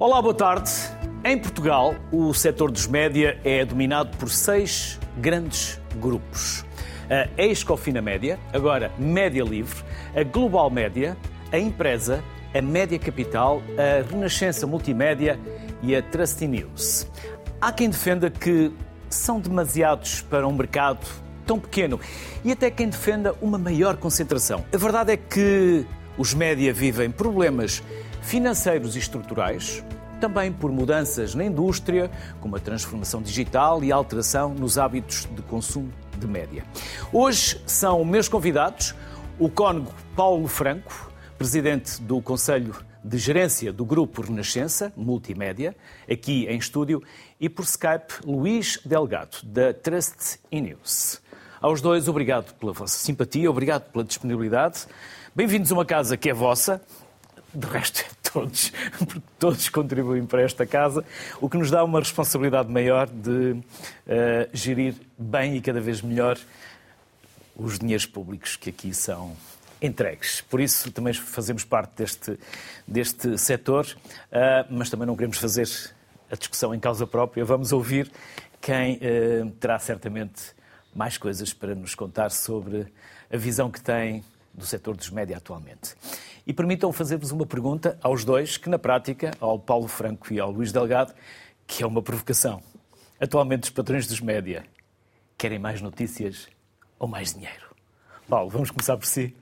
Olá, boa tarde. Em Portugal, o setor dos média é dominado por seis grandes grupos. A Ex-Cofina Média, agora Média Livre, a Global Média, a Empresa, a Média Capital, a Renascença Multimédia e a Trusty News. Há quem defenda que são demasiados para um mercado tão pequeno e até quem defenda uma maior concentração. A verdade é que os média vivem problemas financeiros e estruturais, também por mudanças na indústria, como a transformação digital e a alteração nos hábitos de consumo de média. Hoje são meus convidados o cônego Paulo Franco, presidente do Conselho de Gerência do Grupo Renascença Multimédia, aqui em estúdio, e por Skype Luís Delgado, da Trust e News. Aos dois, obrigado pela vossa simpatia, obrigado pela disponibilidade. Bem-vindos a uma casa que é vossa, de resto é todos, porque todos contribuem para esta casa, o que nos dá uma responsabilidade maior de uh, gerir bem e cada vez melhor os dinheiros públicos que aqui são entregues. Por isso também fazemos parte deste, deste setor, uh, mas também não queremos fazer a discussão em causa própria. Vamos ouvir quem uh, terá certamente mais coisas para nos contar sobre a visão que tem do setor dos média atualmente. E permitam fazer-vos uma pergunta aos dois, que na prática, ao Paulo Franco e ao Luís Delgado, que é uma provocação. Atualmente os patrões dos média querem mais notícias ou mais dinheiro? Paulo, vamos começar por si.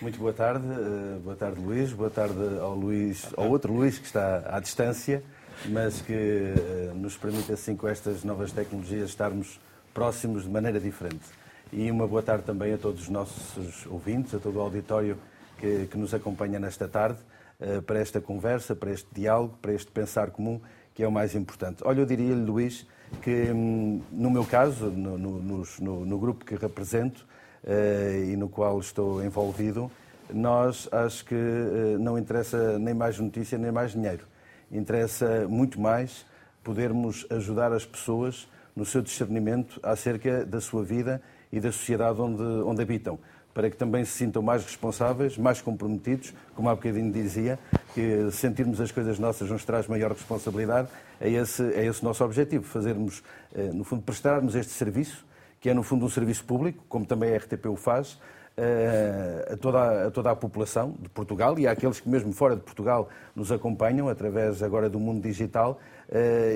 Muito boa tarde, uh, boa tarde Luís, boa tarde ao Luís, ao outro Luís que está à distância, mas que uh, nos permite assim com estas novas tecnologias estarmos próximos de maneira diferente. E uma boa tarde também a todos os nossos ouvintes, a todo o auditório que, que nos acompanha nesta tarde, uh, para esta conversa, para este diálogo, para este pensar comum, que é o mais importante. Olha, eu diria-lhe, Luís, que hum, no meu caso, no, no, no, no grupo que represento, uh, e no qual estou envolvido, nós acho que uh, não interessa nem mais notícia nem mais dinheiro. Interessa muito mais podermos ajudar as pessoas no seu discernimento acerca da sua vida e da sociedade onde, onde habitam, para que também se sintam mais responsáveis, mais comprometidos, como há bocadinho dizia, que sentirmos as coisas nossas nos traz maior responsabilidade, é esse, é esse o nosso objetivo, fazermos, eh, no fundo, prestarmos este serviço que é no fundo um serviço público, como também a RTP o faz, eh, a toda, a, toda a população de Portugal e àqueles que mesmo fora de Portugal nos acompanham através agora do mundo digital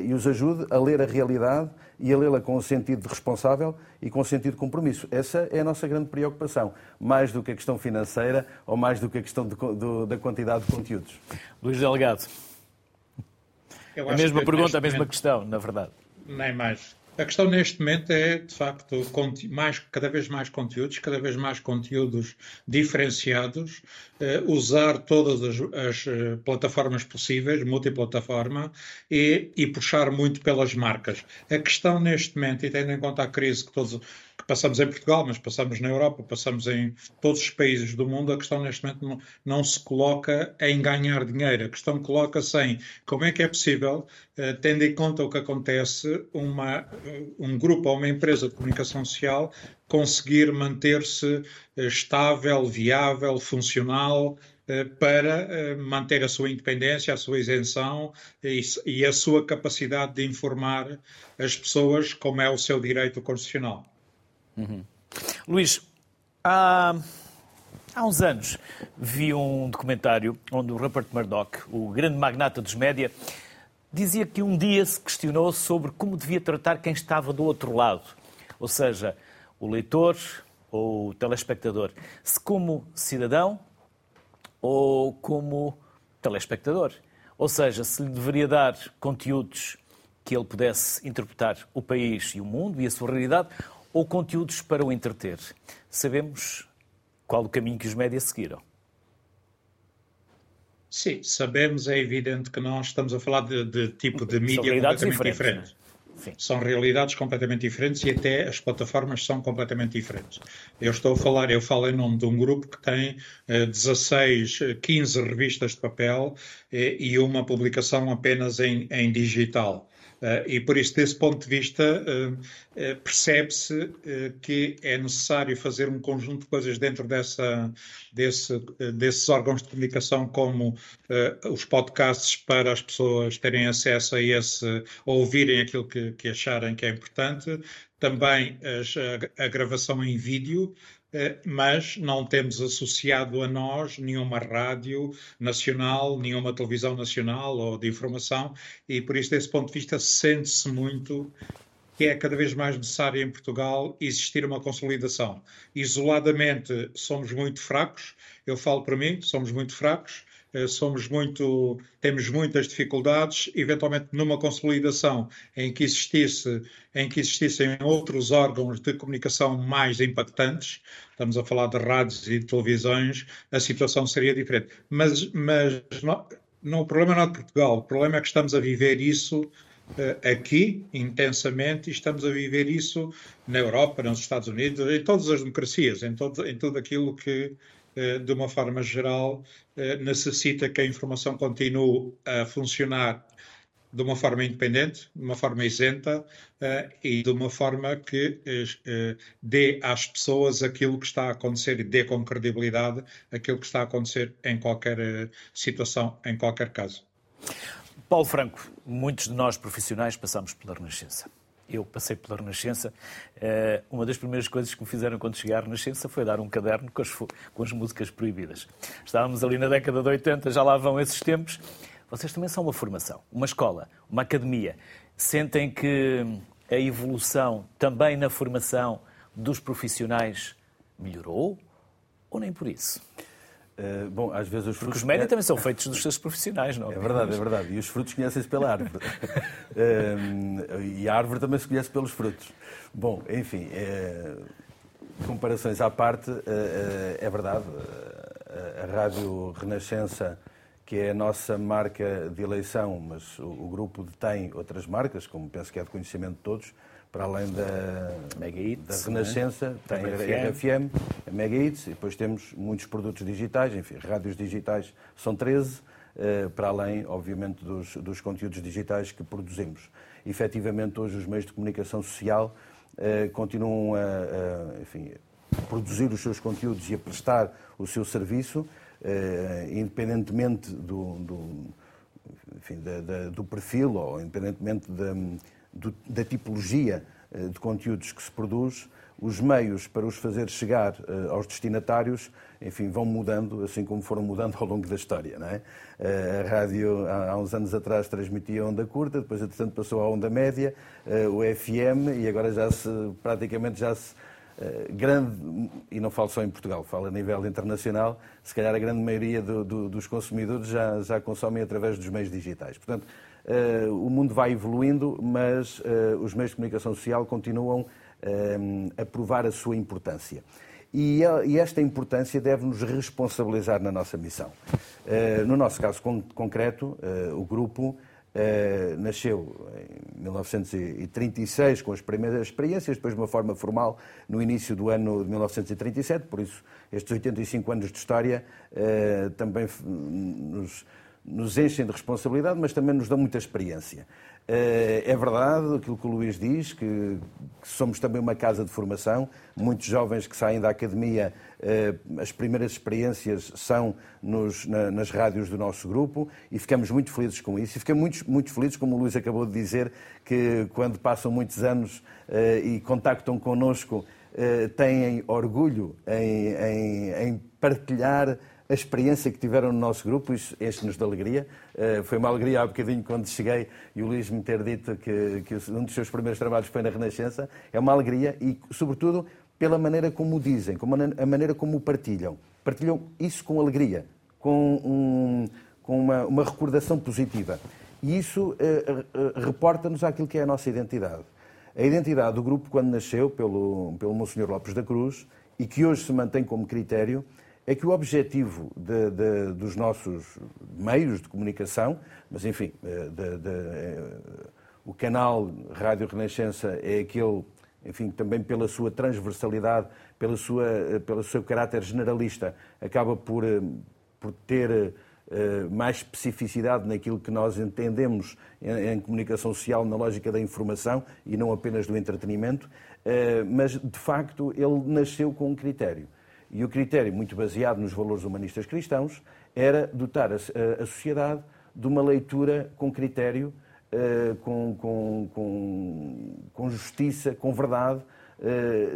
e os ajude a ler a realidade e a lê-la com o sentido de responsável e com o sentido de compromisso. Essa é a nossa grande preocupação, mais do que a questão financeira ou mais do que a questão de, do, da quantidade de conteúdos. Luís Delegado. A mesma pergunta, a mesma questão, na verdade. Nem mais. A questão neste momento é, de facto, mais, cada vez mais conteúdos, cada vez mais conteúdos diferenciados, eh, usar todas as, as, eh, plataformas possíveis, multiplataforma, e, e puxar muito pelas marcas. A questão neste momento, e tendo em conta a crise que todos passamos em Portugal, mas passamos na Europa, passamos em todos os países do mundo, a questão neste momento não, se coloca em ganhar dinheiro, a questão coloca-se em como é que é possível, eh, tendo em conta o que acontece, uma, eh, um grupo ou uma empresa de comunicação social conseguir manter-se eh, estável, viável, funcional, para manter a sua independência, a sua isenção e a sua capacidade de informar as pessoas como é o seu direito constitucional. Uhum. Luís, há, há uns anos vi um documentário onde o Rupert Murdoch, o grande magnata dos média, dizia que um dia se questionou sobre como devia tratar quem estava do outro lado, ou seja, o leitor ou o telespectador, se como cidadão ou como telespectador. Ou seja, se lhe deveria dar conteúdos que ele pudesse interpretar o país e o mundo e a sua realidade, ou conteúdos para o entreter. Sabemos qual o caminho que os médias seguiram. Sim, sabemos, é evidente que nós estamos a falar de, de tipo de mídia completamente diferente. É? São realidades completamente diferentes e até as plataformas são completamente diferentes. Eu estou a falar, eu falo em nome de um grupo que tem eh, 16, 15 revistas de papel eh, e uma publicação apenas em, em digital. E por isso, desse ponto de vista, percebe-se que é necessário fazer um conjunto de coisas dentro dessa, desse, desses órgãos de comunicação, como os podcasts, para as pessoas terem acesso a esse, ouvirem aquilo que, que acharem que é importante, também a, a, gravação em vídeo, eh, mas não temos associado a nós nenhuma rádio nacional, nenhuma televisão nacional ou de informação, e por isso, desse ponto de vista, sente-se muito que é cada vez mais necessário em Portugal existir uma consolidação. Isoladamente, somos muito fracos, eu falo para mim, somos muito fracos, eh, somos muito, temos muitas dificuldades, eventualmente numa consolidação em que existisse, em que existissem outros órgãos de comunicação mais impactantes, estamos a falar de rádios e de televisões, a situação seria diferente. Mas, mas não, não, o problema não é de Portugal, o problema é que estamos a viver isso aqui intensamente e estamos a viver isso na Europa, nos Estados Unidos, em todas as democracias, em, todo, em tudo aquilo que eh, de uma forma geral, eh, necessita que a informação continue a funcionar de uma forma independente, de uma forma isenta e de uma forma que dê às pessoas aquilo que está a acontecer e dê com credibilidade aquilo que está a acontecer em qualquer situação, em qualquer caso. Paulo Franco, muitos de nós profissionais passamos pela Renascença eu passei pela Renascença, eh, uma das primeiras coisas que me fizeram quando cheguei à Renascença foi dar um caderno com as, com as músicas proibidas. Estávamos ali na década de 80, já lá vão esses tempos. Vocês também são uma formação, uma escola, uma academia. Sentem que a evolução também na formação dos profissionais melhorou ou nem por isso? Uh, bom, às vezes os frutos... Porque os médias também são feitos dos seus profissionais, não é? verdade, é verdade. E os frutos conhecem-se pela árvore. uh, e a árvore também se conhece pelos frutos. Bom, enfim, uh, comparações à parte, é verdade. a Rádio Renascença, que é a nossa marca de eleição, mas o, o grupo detém outras marcas, como penso que é de conhecimento de todos, para além da, Mega Hits, da Renascença, né? tem a RFM, a Mega Hits, e depois temos muitos produtos digitais, enfim, rádios digitais são 13, eh, para além, obviamente, dos, dos conteúdos digitais que produzimos. Efetivamente, hoje os meios de comunicação social eh, continuam a, a enfim, produzir os seus conteúdos e a prestar o seu serviço, eh, independentemente do, do, enfim, da, da, do perfil ou independentemente da do, da tipologia eh, de conteúdos que se produz, os meios para os fazer chegar uh, aos destinatários, enfim, vão mudando, assim como foram mudando ao longo da história. Não é? Uh, a rádio, há, uns anos atrás, transmitia a onda curta, depois, entretanto, passou à onda média, o FM, e agora já se, praticamente, já se, grande, e não falo só em Portugal, falo a nível internacional, se calhar a grande maioria do, do, dos consumidores já, já consomem através dos meios digitais. Portanto, Uh, o mundo vai evoluindo, mas uh, os meios de comunicação social continuam uh, a provar a sua importância. E, e esta importância deve-nos responsabilizar na nossa missão. no nosso caso con concreto, o grupo nasceu em 1936 com as primeiras experiências, depois de uma forma formal no início do ano de 1937, por isso estes 85 anos de história também nos nos enchem de responsabilidade, mas também nos dão muita experiência. Eh, é verdade aquilo que o Luís diz, que somos também uma casa de formação. Muitos jovens que saem da academia, eh, as primeiras experiências são nos, nas rádios do nosso grupo e ficamos muito felizes com isso. E ficamos muito, muito felizes, como o Luís acabou de dizer, que quando passam muitos anos eh, e contactam connosco, têm orgulho em, em, em partilhar a experiência que tiveram no nosso grupo, enche-nos de alegria. Uh, foi uma alegria há bocadinho quando cheguei e o Luís me ter dito que, que um dos seus primeiros trabalhos foi na Renascença. É uma alegria e, sobretudo, pela maneira como o dizem, a maneira como o partilham. Partilham isso com alegria, com, um, com uma, uma, recordação positiva. E isso uh, uh, reporta-nos àquilo que é a nossa identidade. A identidade do grupo, quando nasceu pelo, pelo Monsenhor Lopes da Cruz, e que hoje se mantém como critério, é que o objetivo de, de, dos nossos meios de comunicação, mas enfim, eh, de, eh, o canal Rádio Renascença é aquele, enfim, também pela sua transversalidade, pela sua, eh, pelo seu caráter generalista, acaba por, por ter mais especificidade naquilo que nós entendemos em, comunicação social, na lógica da informação e não apenas do entretenimento, mas de facto ele nasceu com um critério. E o critério, muito baseado nos valores humanistas cristãos, era dotar a, a sociedade de uma leitura com critério, com, com, com, com justiça, com verdade,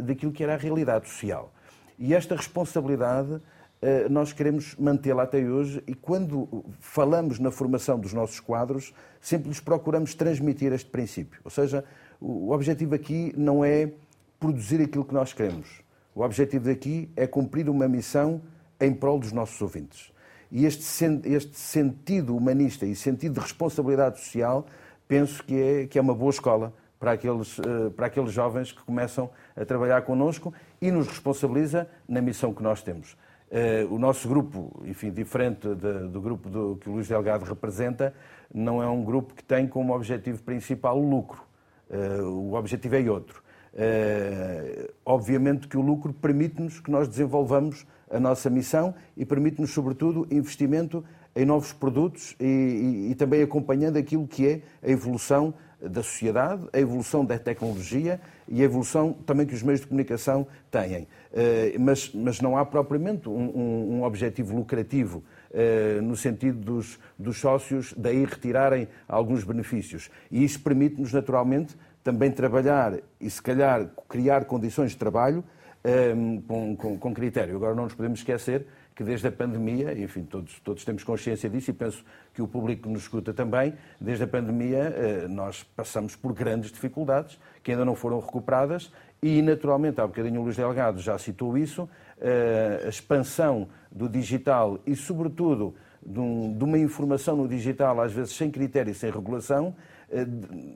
daquilo que era a realidade social. E esta responsabilidade eh, nós queremos mantê-la até hoje e quando falamos na formação dos nossos quadros, sempre lhes procuramos transmitir este princípio. Ou seja, o objetivo aqui não é produzir aquilo que nós queremos. O objetivo daqui é cumprir uma missão em prol dos nossos ouvintes. E este, este sentido humanista e sentido de responsabilidade social, penso que é, que é uma boa escola para aqueles, eh, para aqueles jovens que começam a trabalhar connosco e nos responsabiliza na missão que nós temos. Uh, o nosso grupo, enfim, diferente do grupo do, que o Luís Delgado representa, não é um grupo que tem como objetivo principal o lucro. Uh, o objetivo é outro. Uh, obviamente que o lucro permite-nos que nós desenvolvamos a nossa missão e permite-nos, sobretudo, investimento em novos produtos e, e, e também acompanhando aquilo que é a evolução da sociedade, a evolução da tecnologia e a evolução também que os meios de comunicação têm. Eh, mas, mas não há propriamente um, um, um objetivo lucrativo eh, no sentido dos, dos sócios daí retirarem alguns benefícios. E isso permite-nos, naturalmente, também trabalhar e, se calhar, criar condições de trabalho eh, com, com, com critério. Agora, não nos podemos esquecer que desde a pandemia, enfim, todos, todos temos consciência disso e penso que o público nos escuta também, desde a pandemia eh, nós passamos por grandes dificuldades que ainda não foram recuperadas e, naturalmente, há bocadinho o Luís Delgado já citou isso, eh, a expansão do digital e, sobretudo, de, uma informação no digital, às vezes sem critério e sem regulação,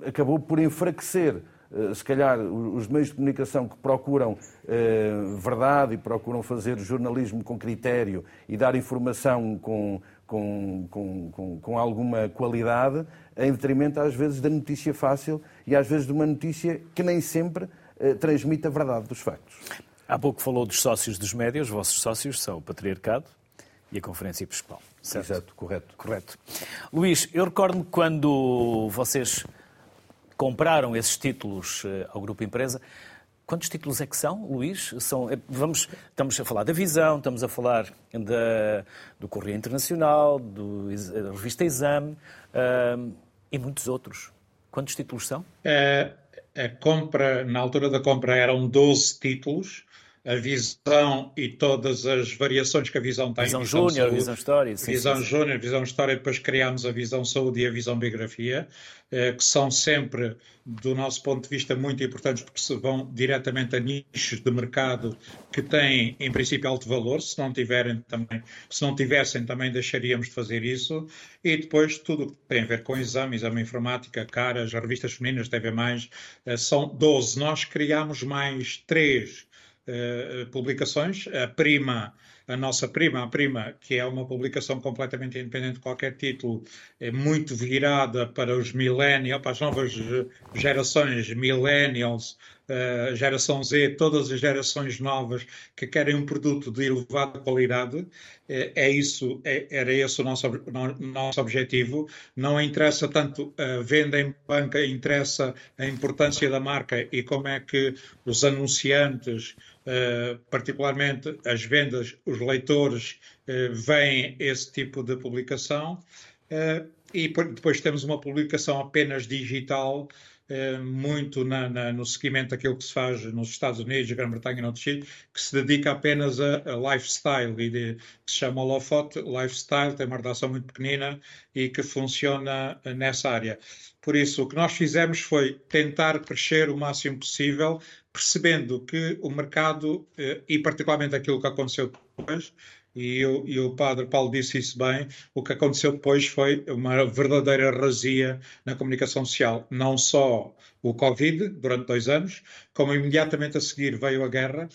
acabou por enfraquecer eh, se calhar, os meios de comunicação que procuram eh, verdade e procuram fazer jornalismo com critério e dar informação com, com, com, com, alguma qualidade, em detrimento, às vezes, da notícia fácil e, às vezes, de uma notícia que nem sempre eh, transmite a verdade dos factos. Há pouco falou dos sócios dos médios, os vossos sócios são o Patriarcado e a Conferência Episcopal. Certo? Exato, correto. Correto. Luís, eu recordo-me quando vocês compraram esses títulos eh, ao Grupo Empresa. Quantos títulos é que são, Luís? São, eh, vamos, estamos a falar da Visão, estamos a falar da, do Correio Internacional, do, da revista Exame uh, e muitos outros. Quantos títulos são? É, a compra, na altura da compra eram 12 títulos, a visão e todas as variações que a visão tem. Visão Júnior, Visão História. Sim, visão Júnior, Visão História, depois criámos a Visão Saúde e a Visão Biografia, eh, que são sempre, do nosso ponto de vista, muito importantes porque se vão diretamente a nichos de mercado que têm, em princípio, alto valor. Se não tiverem também, se não tivessem, também deixaríamos de fazer isso. E depois tudo que tem a ver com exame, exame informática, caras, revistas femininas, TV+, eh, são 12. Nós criámos mais três uh, publicações. A prima, a nossa prima, a prima, que é uma publicação completamente independente de qualquer título, é muito virada para os millennials, para as novas gerações millennials, uh, geração Z, todas as gerações novas que querem um produto de elevada qualidade. É, é isso, é, era esse o nosso, no, nosso objetivo. Não interessa tanto a venda em banca, interessa a importância da marca e como é que os anunciantes Uh, particularmente as vendas, os leitores uh, veem esse tipo de publicação uh, e depois temos uma publicação apenas digital muito na, na, no seguimento daquilo que se faz nos Estados Unidos, Grã-Bretanha e noutros sítios, que se dedica apenas a, a lifestyle e de, que se chama Holofote Lifestyle, tem uma redação muito pequenina e que funciona nessa área. Por isso, o que nós fizemos foi tentar crescer o máximo possível, percebendo que o mercado, eh, e particularmente aquilo que aconteceu depois, e, eu, e, o padre Paulo disse isso bem, o que aconteceu depois foi uma verdadeira razia na comunicação social. Não só o Covid, durante dois anos, como imediatamente a seguir veio a guerra.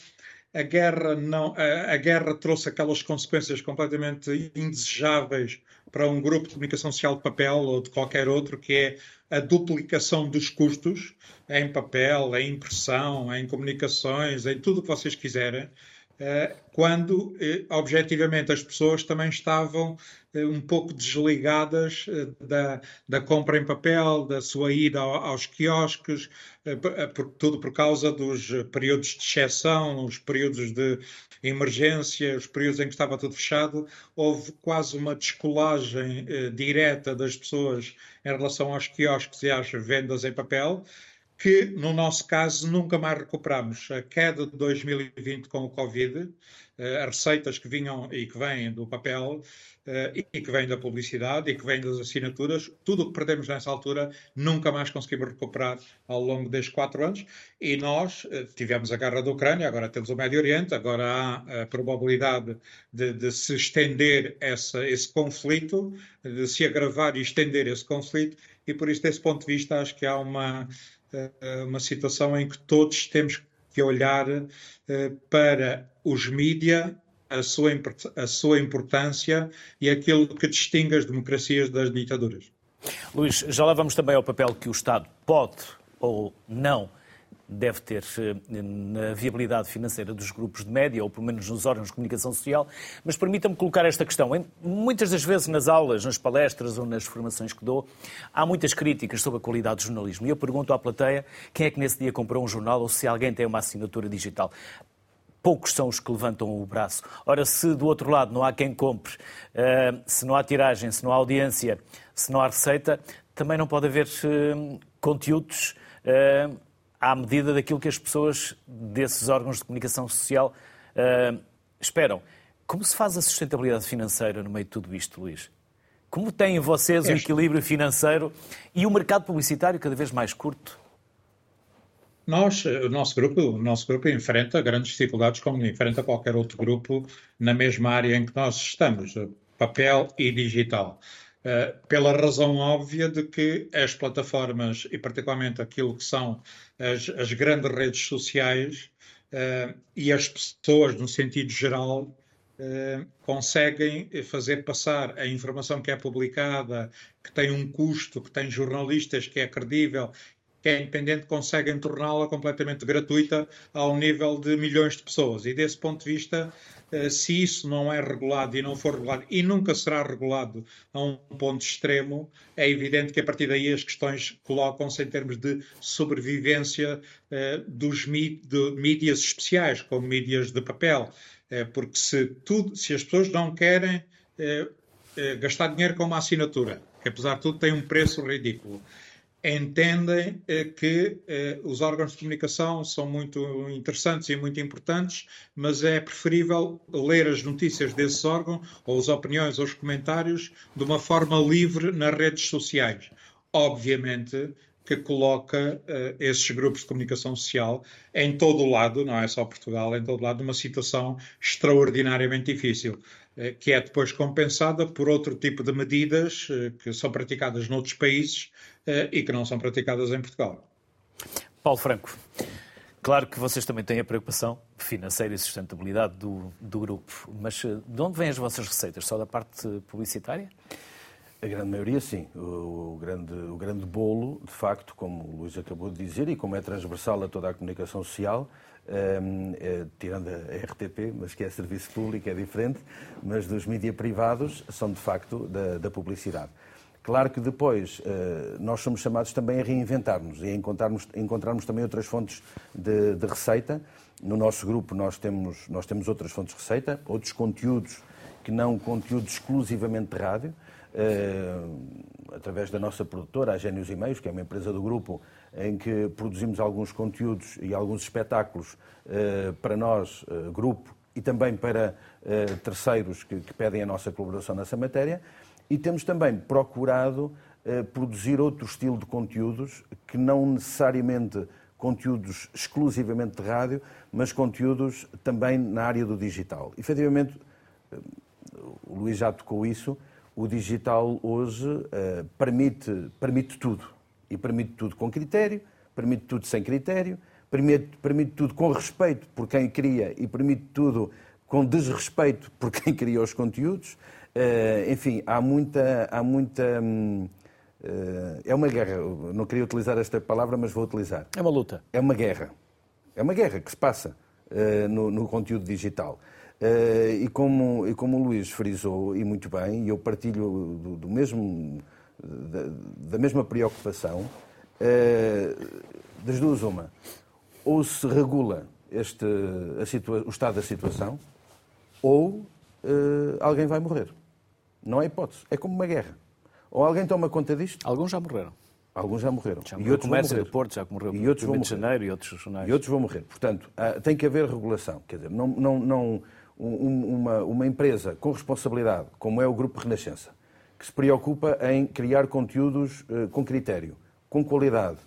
A guerra, não, a, a guerra trouxe aquelas consequências completamente indesejáveis para um grupo de comunicação social de papel ou de qualquer outro, que é a duplicação dos custos em papel, em impressão, em comunicações, em tudo o que vocês quiserem quando, objetivamente, as pessoas também estavam um pouco desligadas da, da compra em papel, da sua ida aos quiosques, tudo por causa dos períodos de exceção, os períodos de emergência, os períodos em que estava tudo fechado, houve quase uma descolagem direta das pessoas em relação aos quiosques e às vendas em papel que no nosso caso nunca mais recuperamos. A queda de 2020 com o Covid, eh, as receitas que vinham e que vêm do papel eh, e que vêm da publicidade e que vêm das assinaturas, tudo o que perdemos nessa altura nunca mais conseguimos recuperar ao longo destes quatro anos. E nós eh, tivemos a guerra da Ucrânia, agora temos o Médio Oriente, agora há a probabilidade de, de se estender essa, esse conflito, de se agravar e estender esse conflito, e por isso, desse ponto de vista, acho que há uma uma situação em que todos temos que olhar eh, para os mídia, a sua, a sua importância e aquilo que distingue as democracias das ditaduras. Luís, já lá vamos também ao papel que o Estado pode ou não deve ter eh, na viabilidade financeira dos grupos de média, ou pelo menos nos órgãos de comunicação social, mas permita-me colocar esta questão. Muitas das vezes nas aulas, nas palestras ou nas formações que dou, há muitas críticas sobre a qualidade do jornalismo. E eu pergunto à plateia quem é que nesse dia comprou um jornal ou se alguém tem uma assinatura digital poucos são os que levantam o braço. Ora, se do outro lado não há quem compre, eh, se não há tiragem, se não há audiência, se não há receita, também não pode haver eh, conteúdos à medida daquilo que as pessoas desses órgãos de comunicação social uh, esperam. Como se faz a sustentabilidade financeira no meio de tudo isto, Luís? Como têm vocês o equilíbrio financeiro e o mercado publicitário cada vez mais curto? Nós, o nosso grupo, o nosso grupo enfrenta grandes dificuldades como enfrenta qualquer outro grupo na mesma área em que nós estamos, papel e digital. Uh, pela razão óbvia de que as plataformas, e particularmente aquilo que são as, as grandes redes sociais, uh, e as pessoas, no sentido geral, uh, conseguem fazer passar a informação que é publicada, que tem um custo, que tem jornalistas, que é credível, que é independente, conseguem torná-la completamente gratuita ao nível de milhões de pessoas. E desse ponto de vista, eh, se isso não é regulado e não for regulado, e nunca será regulado a um ponto extremo, é evidente que a partir daí as questões colocam-se em termos de sobrevivência eh, dos mídias especiais, como mídias de papel. Eh, porque se, tudo, se as pessoas não querem gastar dinheiro com uma assinatura, que apesar de tudo tem um preço ridículo, entendem eh, que eh, os órgãos de comunicação são muito interessantes e muito importantes, mas é preferível ler as notícias desses órgãos, ou as opiniões ou os comentários, de uma forma livre nas redes sociais. Obviamente que coloca uh, esses grupos de comunicação social em todo o lado, não é só Portugal, em todo o lado, numa situação extraordinariamente difícil. Eh, que é depois compensada por outro tipo de medidas eh, que são praticadas noutros países eh, e que não são praticadas em Portugal. Paulo Franco, claro que vocês também têm a preocupação financeira e sustentabilidade do, do grupo, mas de onde vêm as vossas receitas? Só da parte publicitária? A grande maioria, sim. O, o, grande, o grande bolo, de facto, como o Luís acabou de dizer, e como é transversal a toda a comunicação social, é, tirando a RTP, mas que é serviço público, é diferente, mas dos mídias privados são de facto da, da publicidade. Claro que depois uh, nós somos chamados também a reinventar-nos e a encontrarmos, encontrarmos também outras fontes de, de, receita. No nosso grupo nós temos, nós temos outras fontes de receita, outros conteúdos que não conteúdos exclusivamente de rádio, uh, através da nossa produtora, a Gênios e Meios, que é uma empresa do grupo, em que produzimos alguns conteúdos e alguns espetáculos uh, para nós, uh, grupo, e também para terceiros que, que, pedem a nossa colaboração nessa matéria. E temos também procurado produzir outro estilo de conteúdos que não necessariamente conteúdos exclusivamente de rádio, mas conteúdos também na área do digital. Efetivamente, o Luís já tocou isso, o digital hoje permite, permite tudo e permite tudo com critério, permite tudo sem critério, permite, permite tudo com respeito por quem cria e permite tudo com desrespeito por quem cria os conteúdos. Uh, enfim, há muita. Há muita uh, é uma guerra. não queria utilizar esta palavra, mas vou utilizar. É uma luta. É uma guerra. É uma guerra que se passa. no, no, conteúdo digital. E como, e como o Luís frisou, e muito bem, e eu partilho do, do mesmo, da, da, mesma preocupação, das duas uma, ou se regula este, o estado da situação, ou alguém vai morrer. Não há hipótese. É como uma guerra. Ou alguém toma conta disto. Alguns já morreram. Alguns já morreram. Já morreu e outros vão morrer. do Porto já morreu. E outros vão morrer. Janeiro e outros jornais. E outros vão morrer. Portanto, tem que haver regulação. Quer dizer, não, não, não uma, uma empresa com responsabilidade, como é o Grupo Renascença, que se preocupa em criar conteúdos uh, com critério, com qualidade,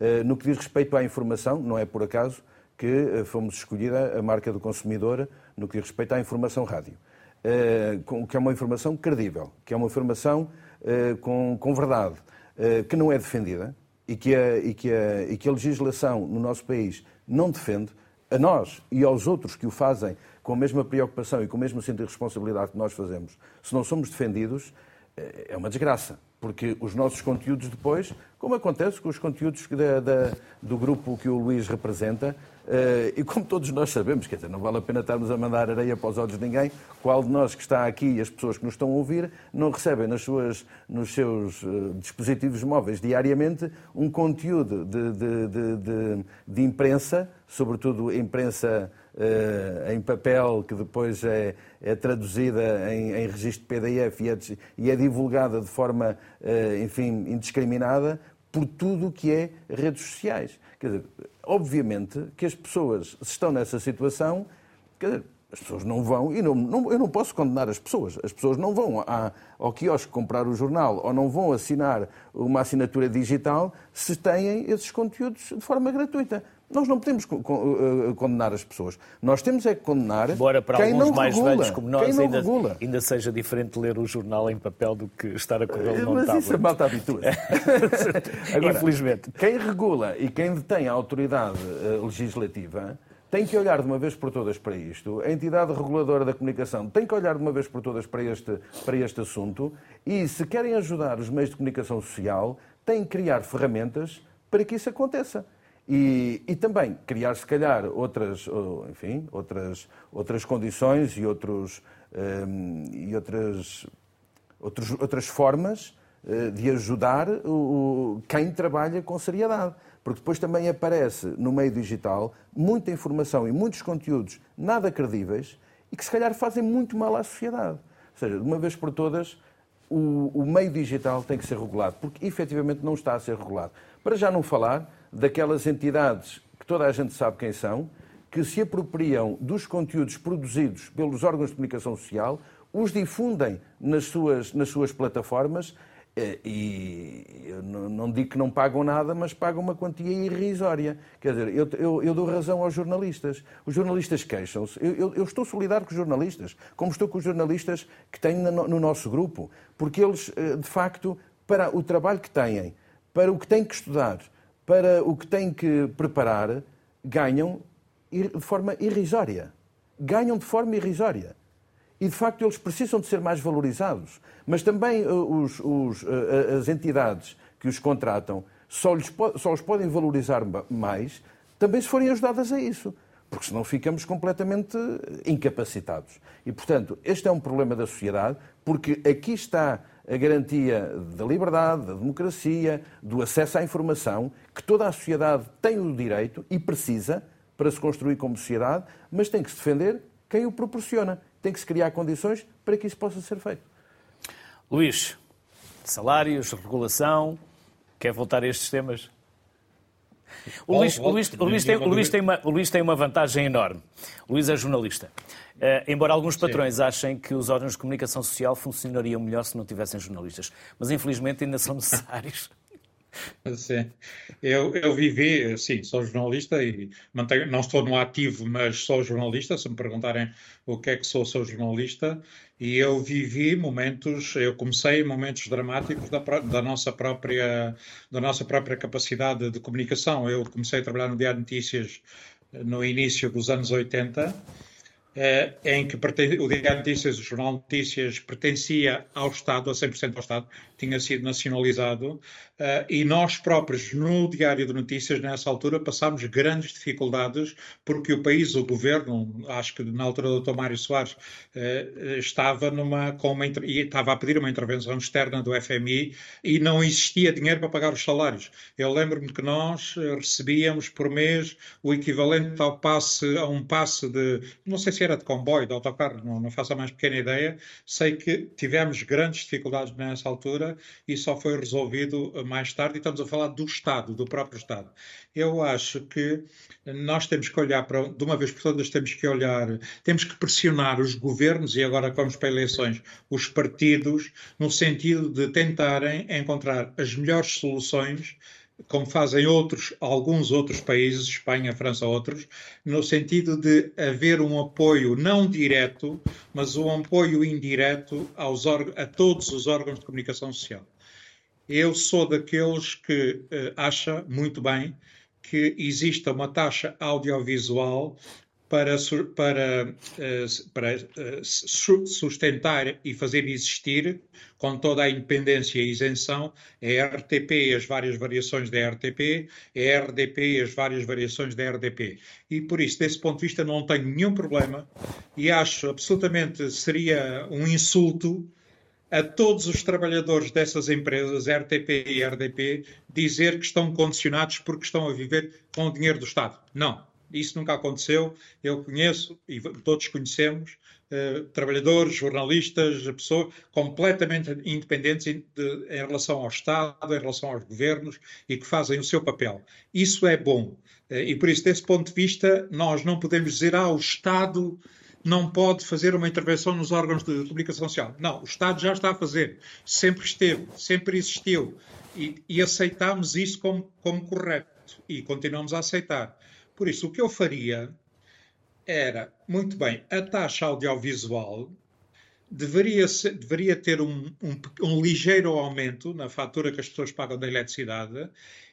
uh, no que diz respeito à informação, não é por acaso que uh, fomos escolhida a marca do consumidor no que diz respeito à informação rádio. que é uma informação credível, que é uma informação eh, com, com verdade, eh, que não é defendida e que, a, e, que a, e que a legislação no nosso país não defende, a nós e aos outros que o fazem com a mesma preocupação e com o mesmo sentido de responsabilidade que nós fazemos, se não somos defendidos, eh, é uma desgraça. Porque os nossos conteúdos depois, como acontece com os conteúdos da, da, do grupo que o Luís representa, Uh, e como todos nós sabemos, quer dizer, não vale a pena estarmos a mandar areia para os olhos de ninguém, qual de nós que está aqui e as pessoas que nos estão a ouvir não recebem nas suas, nos seus uh, dispositivos móveis diariamente um conteúdo de, de, de, de imprensa, sobretudo imprensa em papel, que depois é, é traduzida em, em, registro PDF e é, e é divulgada de forma, enfim, indiscriminada, por tudo o que é redes sociais. Quer dizer, obviamente que as pessoas, se estão nessa situação, quer dizer, as pessoas não vão, e não, não, eu não posso condenar as pessoas, as pessoas não vão à, ao quiosque comprar o jornal ou não vão assinar uma assinatura digital se têm esses conteúdos de forma gratuita. Nós não podemos eh, condenar as pessoas. Nós temos é que condenar Embora para quem alguns não mais regula, velhos como nós ainda, regula. ainda seja diferente ler o jornal em papel do que estar a correr num Mas tablet. isso a malta habitua Agora, Infelizmente. Quem regula e quem detém a autoridade eh, legislativa tem que olhar de uma vez por todas para isto. A entidade reguladora da comunicação tem que olhar de uma vez por todas para este, para este assunto e, se querem ajudar os meios de comunicação social, têm que criar ferramentas para que isso aconteça. E, e, também criar, se calhar, outras, enfim, outras, outras condições e, outros, um, e outras, outros, outras formas uh, de ajudar o, quem trabalha com seriedade. Porque depois também aparece no meio digital muita informação e muitos conteúdos nada credíveis e que se calhar fazem muito mal à sociedade. Ou seja, de uma vez por todas, o, o meio digital tem que ser regulado, porque efetivamente não está a ser regulado. Para já não falar daquelas entidades que toda a gente sabe quem são, que se apropriam dos conteúdos produzidos pelos órgãos de comunicação social, os difundem nas suas, nas suas plataformas eh, e não digo que não pagam nada, mas pagam uma quantia irrisória. Quer dizer, eu, eu, eu dou razão aos jornalistas. Os jornalistas queixam-se. Eu, eu, estou solidário com os jornalistas, como estou com os jornalistas que tenho no, no nosso grupo, porque eles, eh, de facto, para o trabalho que têm, para o que têm que estudar, para o que têm que preparar, ganham de forma irrisória. Ganham de forma irrisória. E, de facto, eles precisam de ser mais valorizados. Mas também uh, os, os, uh, as entidades que os contratam só, lhes, só os podem valorizar mais também se forem ajudadas a isso. Porque senão ficamos completamente incapacitados. E, portanto, este é um problema da sociedade, porque aqui está a garantia da liberdade, da democracia, do acesso à informação, que toda a sociedade tem o direito e precisa para se construir como sociedade, mas tem que se defender quem o proporciona. Tem que se criar condições para que isso possa ser feito. Luís, salários, regulação, quer voltar a estes temas? O Luís, tem uma vantagem enorme. O Luís é jornalista. Uh, embora alguns patrões Sim. achem que os órgãos de comunicação social funcionariam melhor se não tivessem jornalistas. Mas infelizmente ainda são necessários. Eu, eu vivi, sim, sou jornalista e mantenho, não estou no ativo, mas sou jornalista. Se me perguntarem o que é que sou, sou jornalista. E eu vivi momentos, eu comecei momentos dramáticos da, da, nossa própria, da nossa própria capacidade de comunicação. Eu comecei a trabalhar no Diário de Notícias no início dos anos 80 eh, em que o Diário Notícias, o Jornal Notícias, pertencia ao Estado, a 100% ao Estado, tinha sido nacionalizado, Uh, e nós próprios, no Diário de Notícias, nessa altura, passámos grandes dificuldades, porque o país, o governo, acho que na altura do Dr. Mário Soares, uh, estava, numa, com uma, estava a pedir uma intervenção externa do FMI e não existia dinheiro para pagar os salários. Eu lembro-me que nós uh, recebíamos por mês o equivalente ao passe, a um passe de, não sei se era de comboio, de autocarro, não, não faço a mais pequena ideia, sei que tivemos grandes dificuldades nessa altura e só foi resolvido mais tarde, e estamos a falar do Estado, do próprio Estado. Eu acho que nós temos que olhar para, de uma vez por todas, temos que olhar, temos que pressionar os governos, e agora vamos para eleições, os partidos, no sentido de tentarem encontrar as melhores soluções como fazem outros, alguns outros países, Espanha, França, outros, no sentido de haver um apoio não direto, mas um apoio indireto aos a todos os órgãos de comunicação social. Eu sou daqueles que uh, acha muito bem que exista uma taxa audiovisual para, para, eh, para eh, sustentar e fazer existir, com toda a independência e isenção, a RTP e as várias variações da RTP, a RDP e as várias variações da RDP. E por isso, desse ponto de vista, não tenho nenhum problema e acho absolutamente seria um insulto a todos os trabalhadores dessas empresas, RTP e RDP, dizer que estão condicionados porque estão a viver com o dinheiro do Estado. Não, isso nunca aconteceu. Eu conheço e todos conhecemos uh, trabalhadores, jornalistas, pessoas completamente independentes de, em relação ao Estado, em relação aos governos e que fazem o seu papel. Isso é bom. Uh, e por isso, desse ponto de vista, nós não podemos dizer, ah, o Estado não pode fazer uma intervenção nos órgãos de comunicação social. Não, o Estado já está a fazer, sempre esteve, sempre existiu e, e aceitamos isso como, como correto e continuamos a aceitar. Por isso, o que eu faria era, muito bem, a taxa audiovisual deveria, ser, deveria ter um, um, um, ligeiro aumento na fatura que as pessoas pagam da eletricidade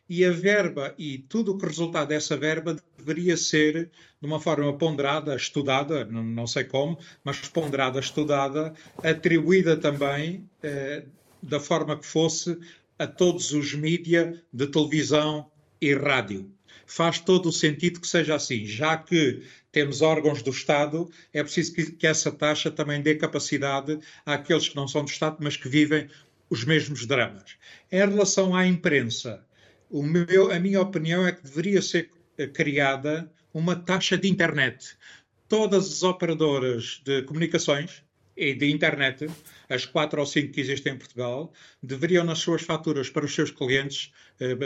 e a verba e tudo o que resultar dessa verba deveria ser de uma forma ponderada, estudada, não, não sei como, mas ponderada, estudada, atribuída também eh, da forma que fosse a todos os mídia de televisão e rádio. Faz todo o sentido que seja assim, já que temos órgãos do Estado, é preciso que, que essa taxa também dê capacidade àqueles que não são do Estado, mas que vivem os mesmos dramas. Em relação à imprensa, meu, a minha opinião é que deveria ser eh, criada uma taxa de internet. Todas as operadoras de comunicações e de internet, as quatro ou cinco que existem em Portugal, deveriam nas suas faturas para os seus clientes, eh,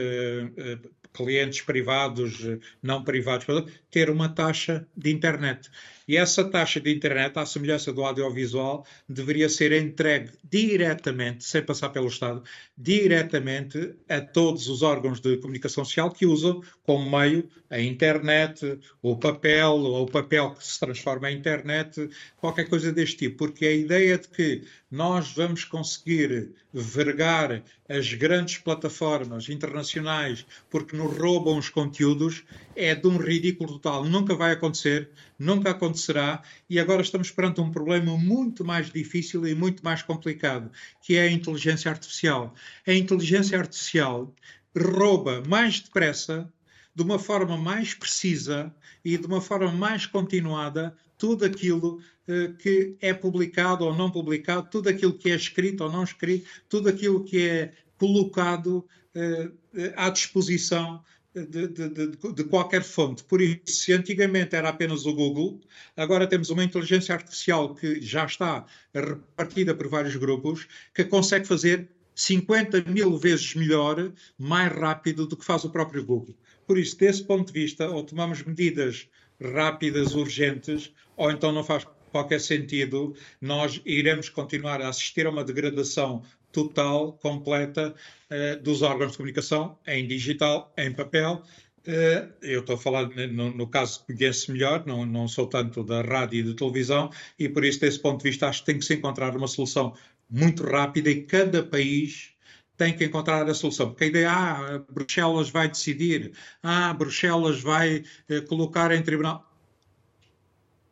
eh, clientes privados, não privados, ter uma taxa de internet. E essa taxa de internet, à semelhança do audiovisual, deveria ser entregue diretamente, sem passar pelo Estado, diretamente a todos os órgãos de comunicação social que usam como meio a internet, o papel, ou o papel que se transforma em internet, qualquer coisa deste tipo. Porque a ideia de que nós vamos conseguir vergar as grandes plataformas internacionais porque nos roubam os conteúdos é de um ridículo total. Nunca vai acontecer, nunca acontecerá e agora estamos perante um problema muito mais difícil e muito mais complicado, que é a inteligência artificial. A inteligência artificial rouba mais depressa de uma forma mais precisa e de uma forma mais continuada tudo aquilo uh, que é publicado ou não publicado, tudo aquilo que é escrito ou não escrito, tudo aquilo que é colocado uh, à disposição de, de, de, qualquer fonte. Por isso, se antigamente era apenas o Google, agora temos uma inteligência artificial que já está repartida por vários grupos, que consegue fazer 50 mil vezes melhor, mais rápido do que faz o próprio Google. Por isso, desse ponto de vista, ou tomamos medidas rápidas, urgentes, ou então não faz qualquer sentido, nós iremos continuar a assistir a uma degradação total, completa, eh, dos órgãos de comunicação, em digital, em papel. Eh, eu estou a falar no, no caso conheço melhor, não, não sou tanto da rádio e da televisão, e por isso, desse ponto de vista, acho que tem que se encontrar uma solução muito rápida e cada país tem que encontrar a solução. Porque a ideia, ah, Bruxelas vai decidir, ah, Bruxelas vai eh, colocar em tribunal.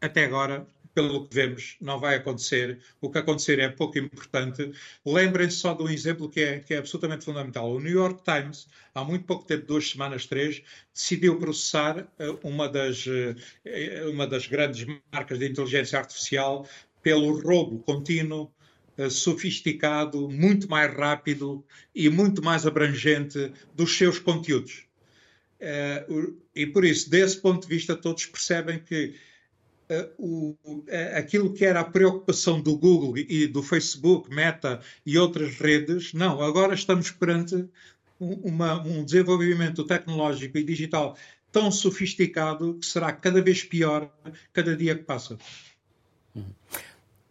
Até agora, pelo que vemos, não vai acontecer. O que acontecer é pouco importante. Lembrem-se só de um exemplo que é, que é absolutamente fundamental. O New York Times, há muito pouco tempo, duas semanas, três, decidiu processar uh, uma das, uh, uma das grandes marcas de inteligência artificial pelo roubo contínuo eh, sofisticado, muito mais rápido e muito mais abrangente dos seus conteúdos. Eh, e por isso, desse ponto de vista, todos percebem que eh, o, aquilo que era a preocupação do Google e do Facebook, Meta e outras redes, não, agora estamos perante uma, um desenvolvimento tecnológico e digital tão sofisticado que será cada vez pior cada dia que passa.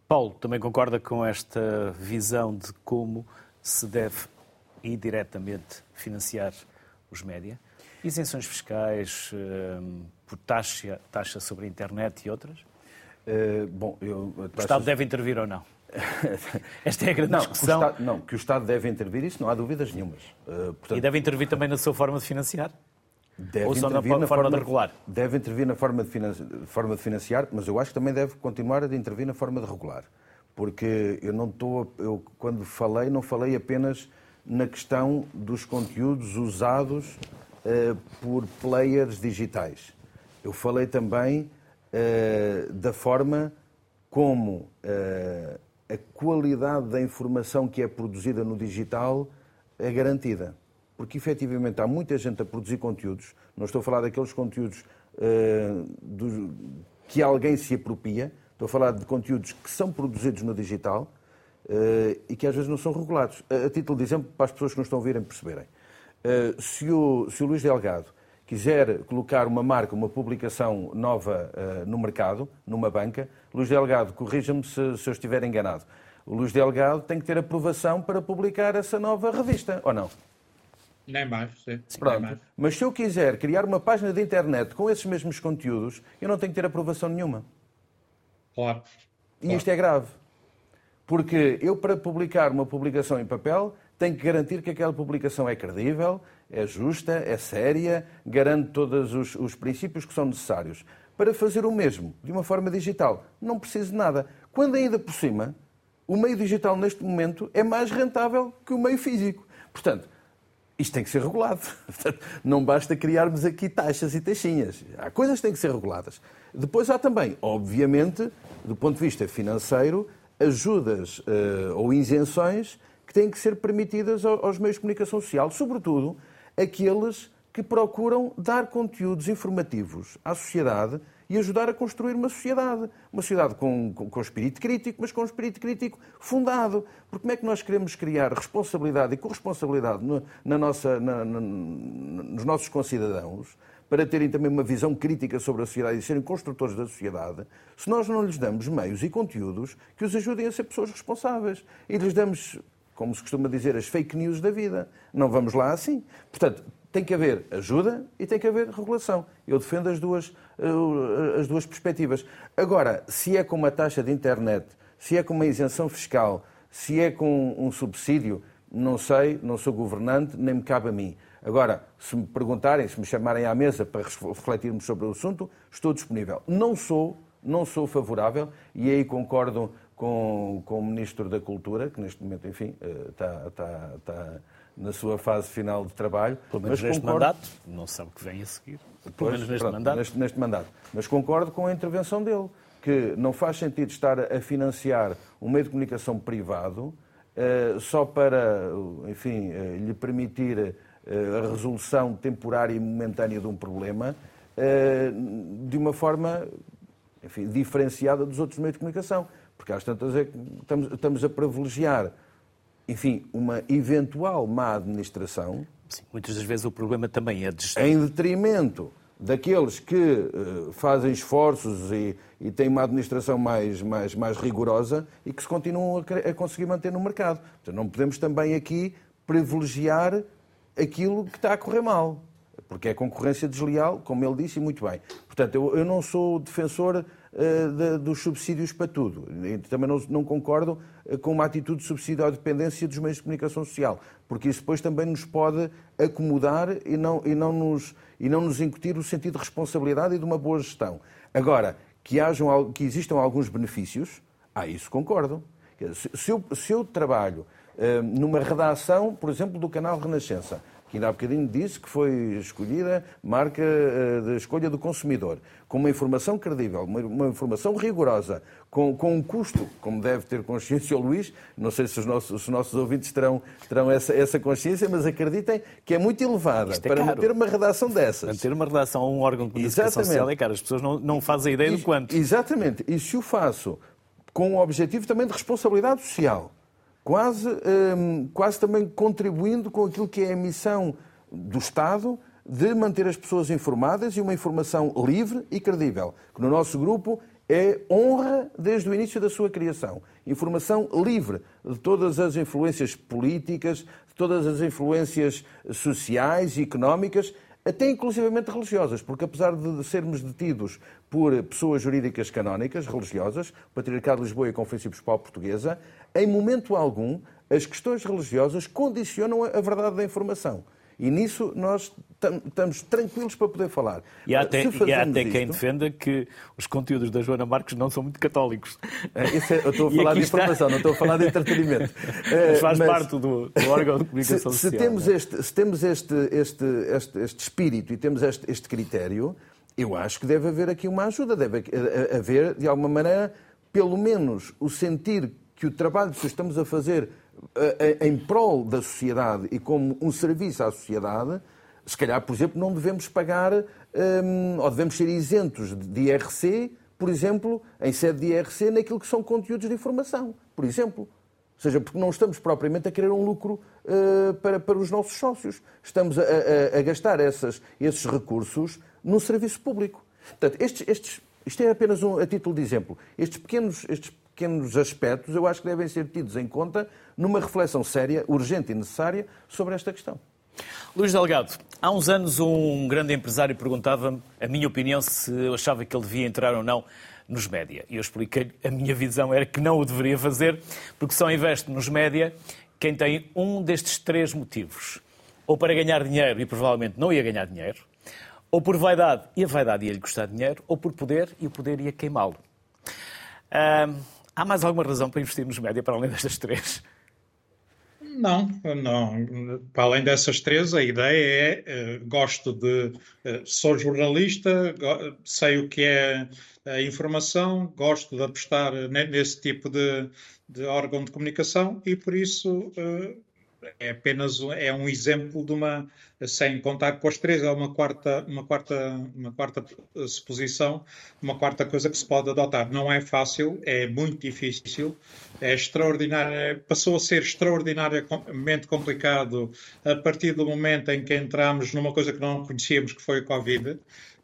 Paulo, também concorda com esta visão de como se deve indiretamente financiar os média? Isenções fiscais, hum, por taxa, taxa sobre a internet e outras? Uh, bom, eu, taxas... O Estado deve intervir ou não? Esta é a grande não, discussão. Que Estado, não, que o Estado deve intervir, isso não há dúvidas nenhumas. Uh, portanto... E deve intervir também na sua forma de financiar? Deve Ou só na, na, forma, de regular? Deve intervir na forma de, forma de financiar, mas eu acho que também deve continuar a intervir na forma de regular. Porque eu não estou. Eu, quando falei, não falei apenas na questão dos conteúdos usados uh, por players digitais. Eu falei também uh, da forma como uh, a qualidade da informação que é produzida no digital é garantida porque efetivamente há muita gente a produzir conteúdos, não estou a falar daqueles conteúdos do, que alguém se apropria, estou a falar de conteúdos que são produzidos no digital e que às vezes não são regulados. A, a, título de exemplo, para as pessoas que nos estão a ouvirem perceberem, se, o, se o Luís Delgado quiser colocar uma marca, uma publicação nova no mercado, numa banca, Luís Delgado, corrija-me se, se eu estiver enganado, o Luís Delgado tem que ter aprovação para publicar essa nova revista, ou não? Nem mais, sim. Pronto. Mais. Mas se eu quiser criar uma página de internet com esses mesmos conteúdos, eu não tenho que ter aprovação nenhuma. Claro. E claro. isto é grave. Porque eu, para publicar uma publicação em papel, tenho que garantir que aquela publicação é credível, é justa, é séria, garante todos os, os princípios que são necessários. Para fazer o mesmo, de uma forma digital, não preciso de nada. Quando ainda por cima, o meio digital neste momento é mais rentável que o meio físico. Portanto, isto tem que ser regulado. Não basta criarmos aqui taxas e taxinhas. Há coisas que têm que ser reguladas. Depois há também, obviamente, do ponto de vista financeiro, ajudas uh, ou isenções que têm que ser permitidas aos meios de comunicação social, sobretudo aqueles que procuram dar conteúdos informativos à sociedade e ajudar a construir uma sociedade. Uma sociedade com, com, com espírito crítico, mas com espírito crítico fundado. Porque como é que nós queremos criar responsabilidade e corresponsabilidade no, na nossa, na, na, nos nossos concidadãos para terem também uma visão crítica sobre a sociedade e serem construtores da sociedade, se nós não lhes damos meios e conteúdos que os ajudem a ser pessoas responsáveis e lhes damos, como se costuma dizer, as fake news da vida. Não vamos lá assim. Portanto, tem que haver ajuda e tem que haver regulação. Eu defendo as duas, eh, as duas perspectivas. Agora, se é com uma taxa de internet, se é com uma isenção fiscal, se é com um subsídio, não sei, não sou governante, nem me cabe a mim. Agora, se me perguntarem, se me chamarem à mesa para refletirmos sobre o assunto, estou disponível. Não sou, não sou favorável, e aí concordo com, com o Ministro da Cultura, que neste momento, enfim, está, está, está na sua fase final de trabalho. Pelo menos neste concordo... mandato, não sabe o que vem a seguir. Pelo pois, menos neste pronto, mandato. Neste, neste mandato. Mas concordo com a intervenção dele, que não faz sentido estar a financiar um meio de comunicação privado uh, só para, enfim, uh, lhe permitir uh, a resolução temporária e momentânea de um problema de uma forma, enfim, diferenciada dos outros meios de comunicação. Porque às tantas é que estamos, estamos a privilegiar enfim, uma eventual má administração. Sim, muitas das vezes o problema também é de gestão. Em detrimento daqueles que uh, fazem esforços e, e, têm uma administração mais, mais, mais rigorosa e que se continuam a, a conseguir manter no mercado. Portanto, não podemos também aqui privilegiar aquilo que está a correr mal, porque é concorrência desleal, como ele disse, e muito bem. Portanto, eu, eu não sou defensor de, dos subsídios para tudo. Também não, não concordo eh, com uma atitude de subsídio à dependência dos meios de comunicação social, porque isso depois também nos pode acomodar e não, e não, nos, e não nos incutir o sentido de responsabilidade e de uma boa gestão. Agora, que, hajam, que existam alguns benefícios, ah, isso concordo. Se eu, se eu trabalho uh, numa redação, por exemplo, do canal Renascença, que ainda há bocadinho disse que foi escolhida marca uh, de escolha do consumidor, com uma informação credível, uma, informação rigorosa, com, com, um custo, como deve ter consciência o Luís, não sei se os nossos, os nossos ouvintes terão, terão essa, essa consciência, mas acreditem que é muito elevada é para manter uma redação dessas. Manter uma redação a um órgão de comunicação social é caro, as pessoas não, não fazem ideia e, do quanto. Exatamente, e se o faço com o objetivo também de responsabilidade social, quase, um, quase também contribuindo com aquilo que é a missão do Estado de manter as pessoas informadas e uma informação livre e credível, que no nosso grupo é honra desde o início da sua criação. Informação livre de todas as influências políticas, de todas as influências sociais e económicas, até inclusivamente religiosas, porque apesar de sermos detidos por pessoas jurídicas canónicas, religiosas, o Patriarcado de Lisboa e a Conferência Episcopal Portuguesa, em momento algum as questões religiosas condicionam a verdade da informação. E nisso nós estamos tranquilos para poder falar. E há até, e há até isto... quem defenda que os conteúdos da Joana Marques não são muito católicos. É, é, eu estou a falar de informação, está... não estou a falar de entretenimento. Mas faz Mas, parte do, do, órgão de comunicação se, social. Se temos, é? este, se temos este, este, este, este espírito e temos este, este critério, eu acho que deve haver aqui uma ajuda, deve haver, de alguma maneira, pelo menos o sentir que o trabalho que estamos a fazer eh, em prol da sociedade e como um serviço à sociedade, se calhar, por exemplo, não devemos pagar um, ou devemos ser isentos de IRC, por exemplo, em sede de IRC, naquilo que são conteúdos de informação, por exemplo. Ou seja, porque não estamos propriamente a querer um lucro uh, para, para os nossos sócios. Estamos a, a, a gastar essas, esses recursos num serviço público. Portanto, estes, estes, isto é apenas um, a título de exemplo. Estes pequenos, estes pequenos aspectos eu acho que devem ser tidos em conta numa reflexão séria, urgente e necessária sobre esta questão. Luís Delgado, há uns anos um grande empresário perguntava-me a minha opinião se eu achava que ele devia entrar ou não nos média. E eu expliquei-lhe a minha visão era que não o deveria fazer, porque só investe nos média quem tem um destes três motivos. Ou para ganhar dinheiro e provavelmente não ia ganhar dinheiro, ou por vaidade e a vaidade ia-lhe custar dinheiro, ou por poder e o poder ia queimá-lo. há mais alguma razão para investir nos média para além destas três? Não, não. Para além dessas três, a ideia é: uh, gosto de. Uh, sou jornalista, sei o que é a informação, gosto de apostar nesse tipo de, de órgão de comunicação e, por isso, uh, é apenas é um exemplo de uma sem contar com as três é uma quarta uma quarta uma quarta suposição uma quarta coisa que se pode adotar não é fácil é muito difícil é extraordinário passou a ser extraordinariamente complicado a partir do momento em que entramos numa coisa que não conhecíamos que foi a covid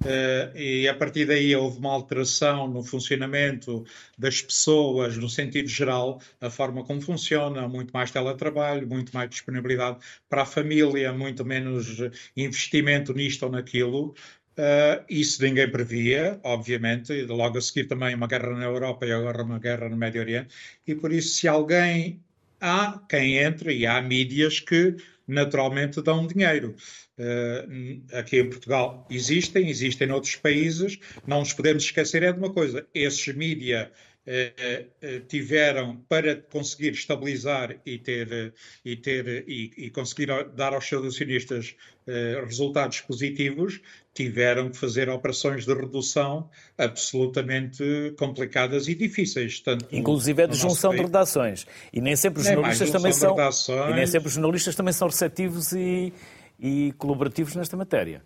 Uh, e a partir daí houve uma alteração no funcionamento das pessoas, no sentido geral, a forma como funciona, muito mais teletrabalho, muito mais disponibilidade para a família, muito menos investimento nisto ou naquilo. Uh, isso ninguém previa, obviamente, e logo a seguir também uma guerra na Europa e agora uma guerra no Médio Oriente, e por isso, se alguém há quem entre e há mídias que naturalmente dão dinheiro. Uh, aqui em Portugal existem, existem noutros países. Não nos podemos esquecer é de uma coisa: esses mídia uh, tiveram para conseguir estabilizar e ter e ter e, e conseguir dar aos seus acionistas resultados positivos, tiveram que fazer operações de redução absolutamente complicadas e difíceis. Tanto Inclusive é de junção de redações. E nem sempre os jornalistas também são. E nem sempre os jornalistas também são receptivos e e colaborativos nesta matéria.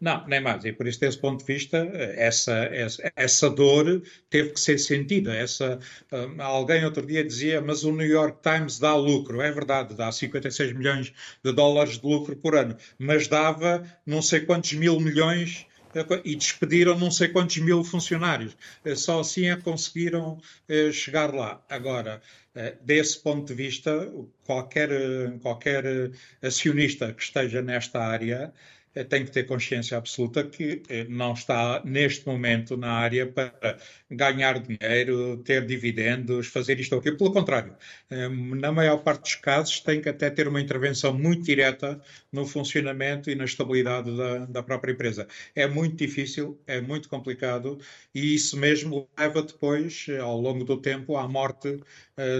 Não, nem mais. E por isso, desse ponto de vista, essa, essa, essa dor teve que ser sentida. Essa, um, alguém outro dia dizia, mas o New York Times dá lucro. É verdade, dá 56 milhões de dólares de lucro por ano, mas dava não sei quantos mil milhões e despediram não sei quantos mil funcionários. Só assim é que conseguiram eh, chegar lá. Agora, eh, desse ponto de vista, qualquer, qualquer acionista que esteja nesta área eh, tem que ter consciência absoluta que eh, não está neste momento na área para ganhar dinheiro, ter dividendos, fazer isto ou aquilo. Pelo contrário, na maior parte dos casos tem que até ter uma intervenção muito direta no funcionamento e na estabilidade da, da própria empresa. É muito difícil, é muito complicado e isso mesmo leva depois, ao longo do tempo, à morte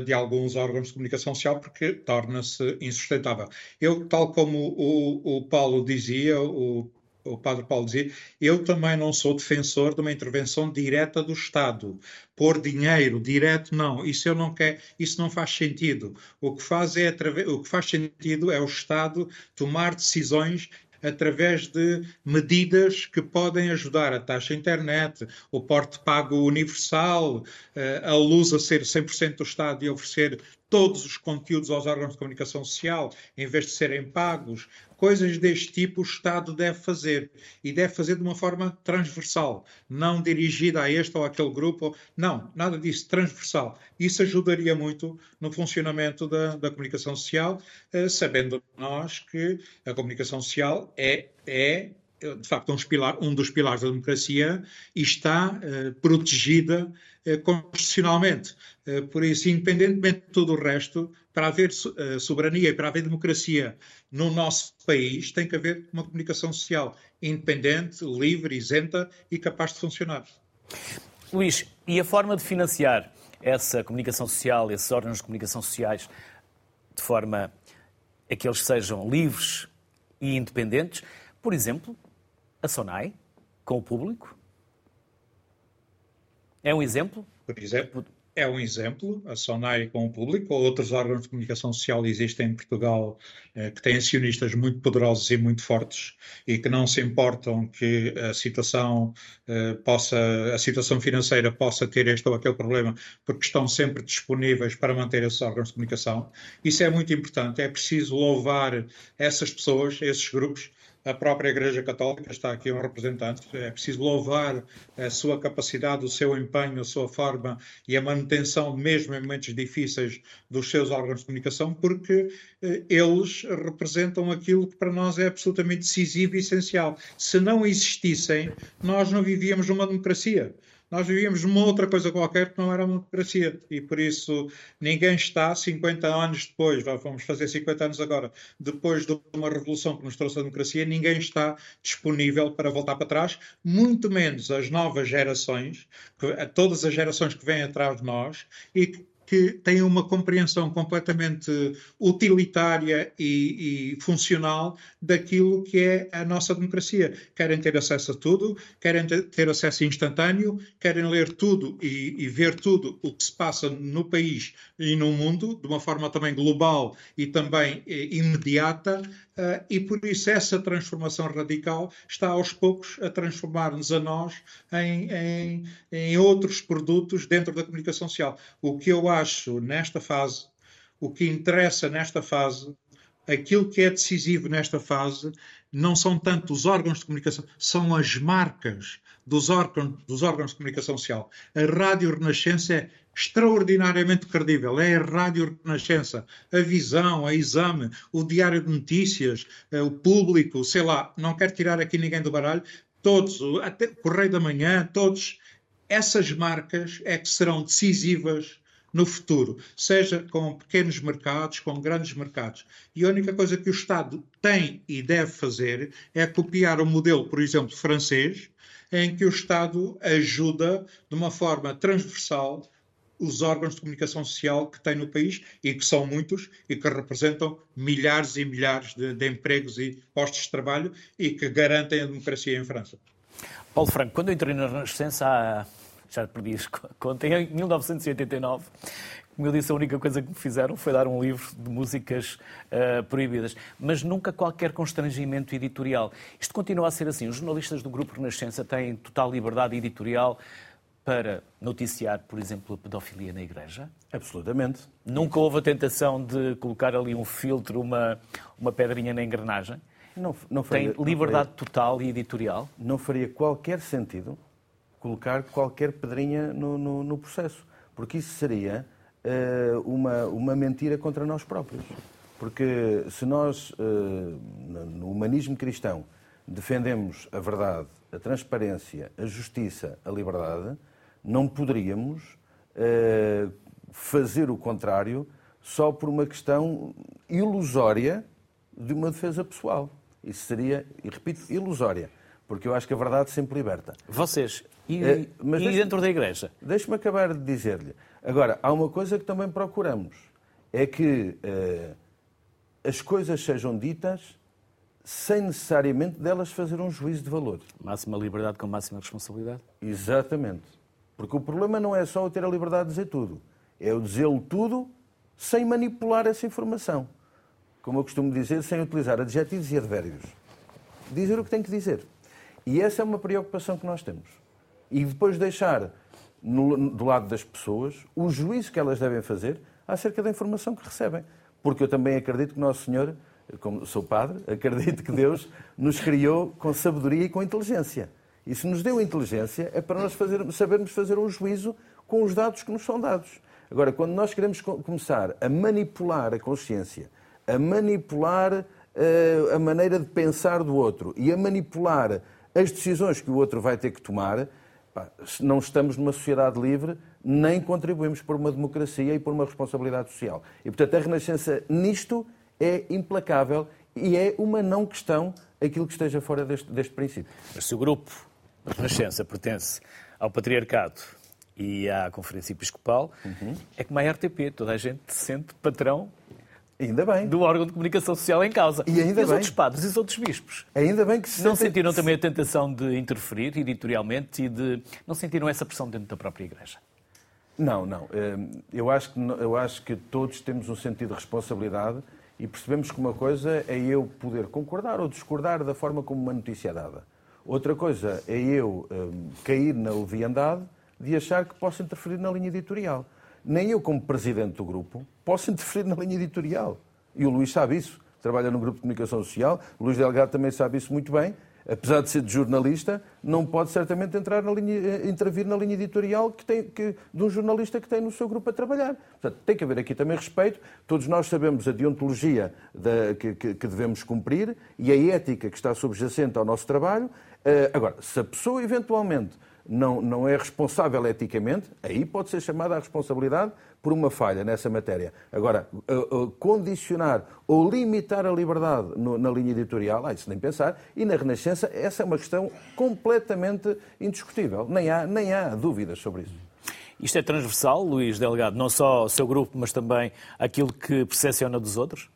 de alguns órgãos de comunicação social porque torna-se insustentável. Eu, tal como o, o Paulo dizia, o, o Padre Paulo dizia, eu também não sou defensor de uma intervenção direta do Estado. Pôr dinheiro direto, não, isso eu não quero, isso não faz sentido. O que faz, é, o que faz sentido é o Estado tomar decisões através de medidas que podem ajudar a taxa internet, o porte pago universal, eh, a luz a ser 100% do Estado e oferecer todos os conteúdos aos órgãos de comunicação social, em vez de serem pagos, coisas deste tipo o Estado deve fazer e deve fazer de uma forma transversal, não dirigida a este ou aquele grupo, não, nada disso, transversal. Isso ajudaria muito no funcionamento da, da comunicação social, eh, sabendo nós que a comunicação social é, é de facto, um, dos pilares da democracia e está eh, protegida eh, constitucionalmente. Eh, por isso, independentemente de tudo o resto, para haver eh, soberania e para haver democracia no nosso país, tem que haver uma comunicação social independente, livre, isenta e capaz de funcionar. Luís, e a forma de financiar essa comunicação social, esses órgãos de comunicação sociais, de forma a que eles sejam livres e independentes? Por exemplo, a SONAI, com o público? É um exemplo? Por exemplo, é um exemplo, a SONAI com o público, ou outros órgãos de comunicação social existem em Portugal eh, que têm acionistas muito poderosos e muito fortes e que não se importam que a situação eh, possa, a situação financeira possa ter este ou aquele problema, porque estão sempre disponíveis para manter esses órgãos de comunicação. Isso é muito importante, é preciso louvar essas pessoas, esses grupos, a própria Igreja Católica, está aqui um representante, é preciso louvar a sua capacidade, o seu empenho, a sua forma e a manutenção, mesmo em momentos difíceis, dos seus órgãos de comunicação, porque eh, eles representam aquilo que para nós é absolutamente decisivo e essencial. Se não existissem, nós não vivíamos numa democracia nós vivíamos numa outra coisa qualquer que não era uma democracia. E por isso ninguém está, 50 anos depois, vamos fazer 50 anos agora, depois de uma revolução que nos trouxe a democracia, ninguém está disponível para voltar para trás, muito menos as novas gerações, todas as gerações que vêm atrás de nós e que que têm uma compreensão completamente utilitária e, e, funcional daquilo que é a nossa democracia. Querem ter acesso a tudo, querem ter acesso instantâneo, querem ler tudo e, e ver tudo o que se passa no país e no mundo, de uma forma também global e também eh, imediata, Uh, e por isso essa transformação radical está aos poucos a transformar-nos a nós em, em, em, outros produtos dentro da comunicação social. O que eu acho nesta fase, o que interessa nesta fase, aquilo que é decisivo nesta fase, não são tanto os órgãos de comunicação, são as marcas dos órgãos, dos órgãos de comunicação social. A Rádio Renascença é extraordinariamente credível. É a Rádio Renascença, a Visão, a Exame, o Diário de Notícias, eh, o Público, sei lá, não quero tirar aqui ninguém do baralho, todos, até o Correio da Manhã, todos, essas marcas é que serão decisivas no futuro, seja com pequenos mercados, com grandes mercados. E a única coisa que o Estado tem e deve fazer é copiar o modelo, por exemplo, francês, em que o Estado ajuda de uma forma transversal os órgãos de comunicação social que tem no país e que são muitos e que representam milhares e milhares de, de empregos e postos de trabalho e que garantem a democracia em França. Paulo Franco, quando eu entrei na Renascença, há, já perdi as contas, em 1989, como eu disse, a única coisa que me fizeram foi dar um livro de músicas uh, proibidas, mas nunca qualquer constrangimento editorial. Isto continua a ser assim. Os jornalistas do Grupo Renascença têm total liberdade editorial para noticiar, por exemplo, a pedofilia na igreja? Absolutamente. Nunca houve a tentação de colocar ali um filtro, uma, uma pedrinha na engrenagem? Não, não faria, Tem liberdade faria, total e editorial? Não faria qualquer sentido colocar qualquer pedrinha no, no, no processo, porque isso seria uh, uma, uma mentira contra nós próprios. Porque se nós, uh, no humanismo cristão, defendemos a verdade, a transparência, a justiça, a liberdade, não poderíamos uh, fazer o contrário só por uma questão ilusória de uma defesa pessoal. Isso seria, e repito, ilusória. Porque eu acho que a verdade sempre liberta. Vocês, e, é, mas e dentro da Igreja? Deixe-me acabar de dizer-lhe. Agora, há uma coisa que também procuramos. É que uh, as coisas sejam ditas sem necessariamente delas fazer um juízo de valor. Máxima liberdade com máxima responsabilidade? Exatamente. Porque o problema não é só eu ter a liberdade de dizer tudo. É eu dizê-lo tudo sem manipular essa informação. Como eu costumo dizer, sem utilizar adjetivos e advérbios. Dizer o que tem que dizer. E essa é uma preocupação que nós temos. E depois deixar no, do lado das pessoas o juízo que elas devem fazer acerca da informação que recebem. Porque eu também acredito que Nosso Senhor, como sou padre, acredito que Deus nos criou com sabedoria e com inteligência. E se nos deu inteligência, é para nós fazer, sabermos fazer um juízo com os dados que nos são dados. Agora, quando nós queremos começar a manipular a consciência, a manipular uh, a maneira de pensar do outro e a manipular as decisões que o outro vai ter que tomar, não estamos numa sociedade livre, nem contribuímos por uma democracia e por uma responsabilidade social. E, portanto, a Renascença nisto é implacável e é uma não questão aquilo que esteja fora deste, deste princípio. Mas se o grupo a Renascença pertence ao Patriarcado e à Conferência Episcopal, uhum. é como a RTP, toda a gente se sente patrão Ainda bem. do órgão de comunicação social em causa. E ainda e os outros padres e os outros bispos. Ainda bem que se Não sentem... sentiram também a tentação de interferir editorialmente e de... Não sentiram essa pressão dentro da própria Igreja? Não, não. Hum, eu acho, que, eu acho que todos temos um sentido de responsabilidade e percebemos que uma coisa é eu poder concordar ou discordar da forma como uma notícia é dada. Outra coisa é eu hum, cair na leviandade de achar que posso interferir na linha editorial nem eu, como presidente do grupo, posso interferir na linha editorial. E o Luís sabe isso. Trabalha no grupo de comunicação social. O Luís Delgado também sabe isso muito bem. Apesar de ser de jornalista, não pode certamente entrar na linha, eh, intervir na linha editorial que tem, que, de um jornalista que tem no seu grupo a trabalhar. Portanto, tem que haver aqui também respeito. Todos nós sabemos a deontologia da, que, que, que, devemos cumprir e a ética que está subjacente ao nosso trabalho. Uh, agora, se a pessoa eventualmente não, não é responsável eticamente, aí pode ser chamada a responsabilidade por uma falha nessa matéria. Agora, uh, uh, condicionar ou limitar a liberdade na linha editorial, ah, isso nem pensar, e na Renascença essa é uma questão completamente indiscutível. Nem há, nem há dúvidas sobre isso. Isto é transversal, Luís Delgado, não só ao seu grupo, mas também aquilo que percepciona dos outros?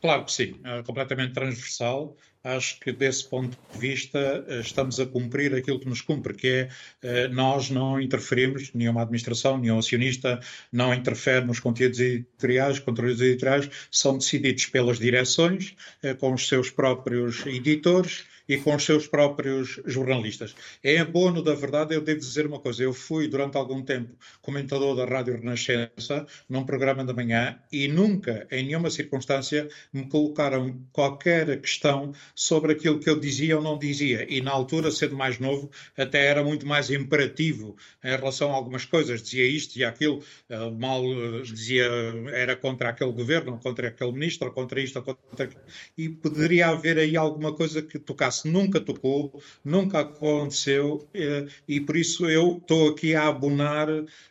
Claro que sim, é completamente transversal. Acho que desse ponto de vista eh, estamos a cumprir aquilo que nos cumpre, que é eh, nós não interferimos, nenhuma administração, nenhum acionista não interfere nos conteúdos editoriais, conteúdos editoriais são decididos pelas direções, eh, com os seus próprios editores, e com os seus próprios jornalistas. É abono da verdade, eu devo dizer uma coisa, eu fui durante algum tempo comentador da Rádio Renascença, num programa da manhã, e nunca, em nenhuma circunstância, me colocaram qualquer questão sobre aquilo que eu dizia ou não dizia. E na altura, sendo mais novo, até era muito mais imperativo em relação a algumas coisas. Dizia isto e aquilo, eh, mal eh, dizia, era contra aquele governo, contra aquele ministro, contra isto, contra aquilo. E poderia haver aí alguma coisa que tocasse nunca tocou, nunca aconteceu eh, e por isso eu estou aqui a abonar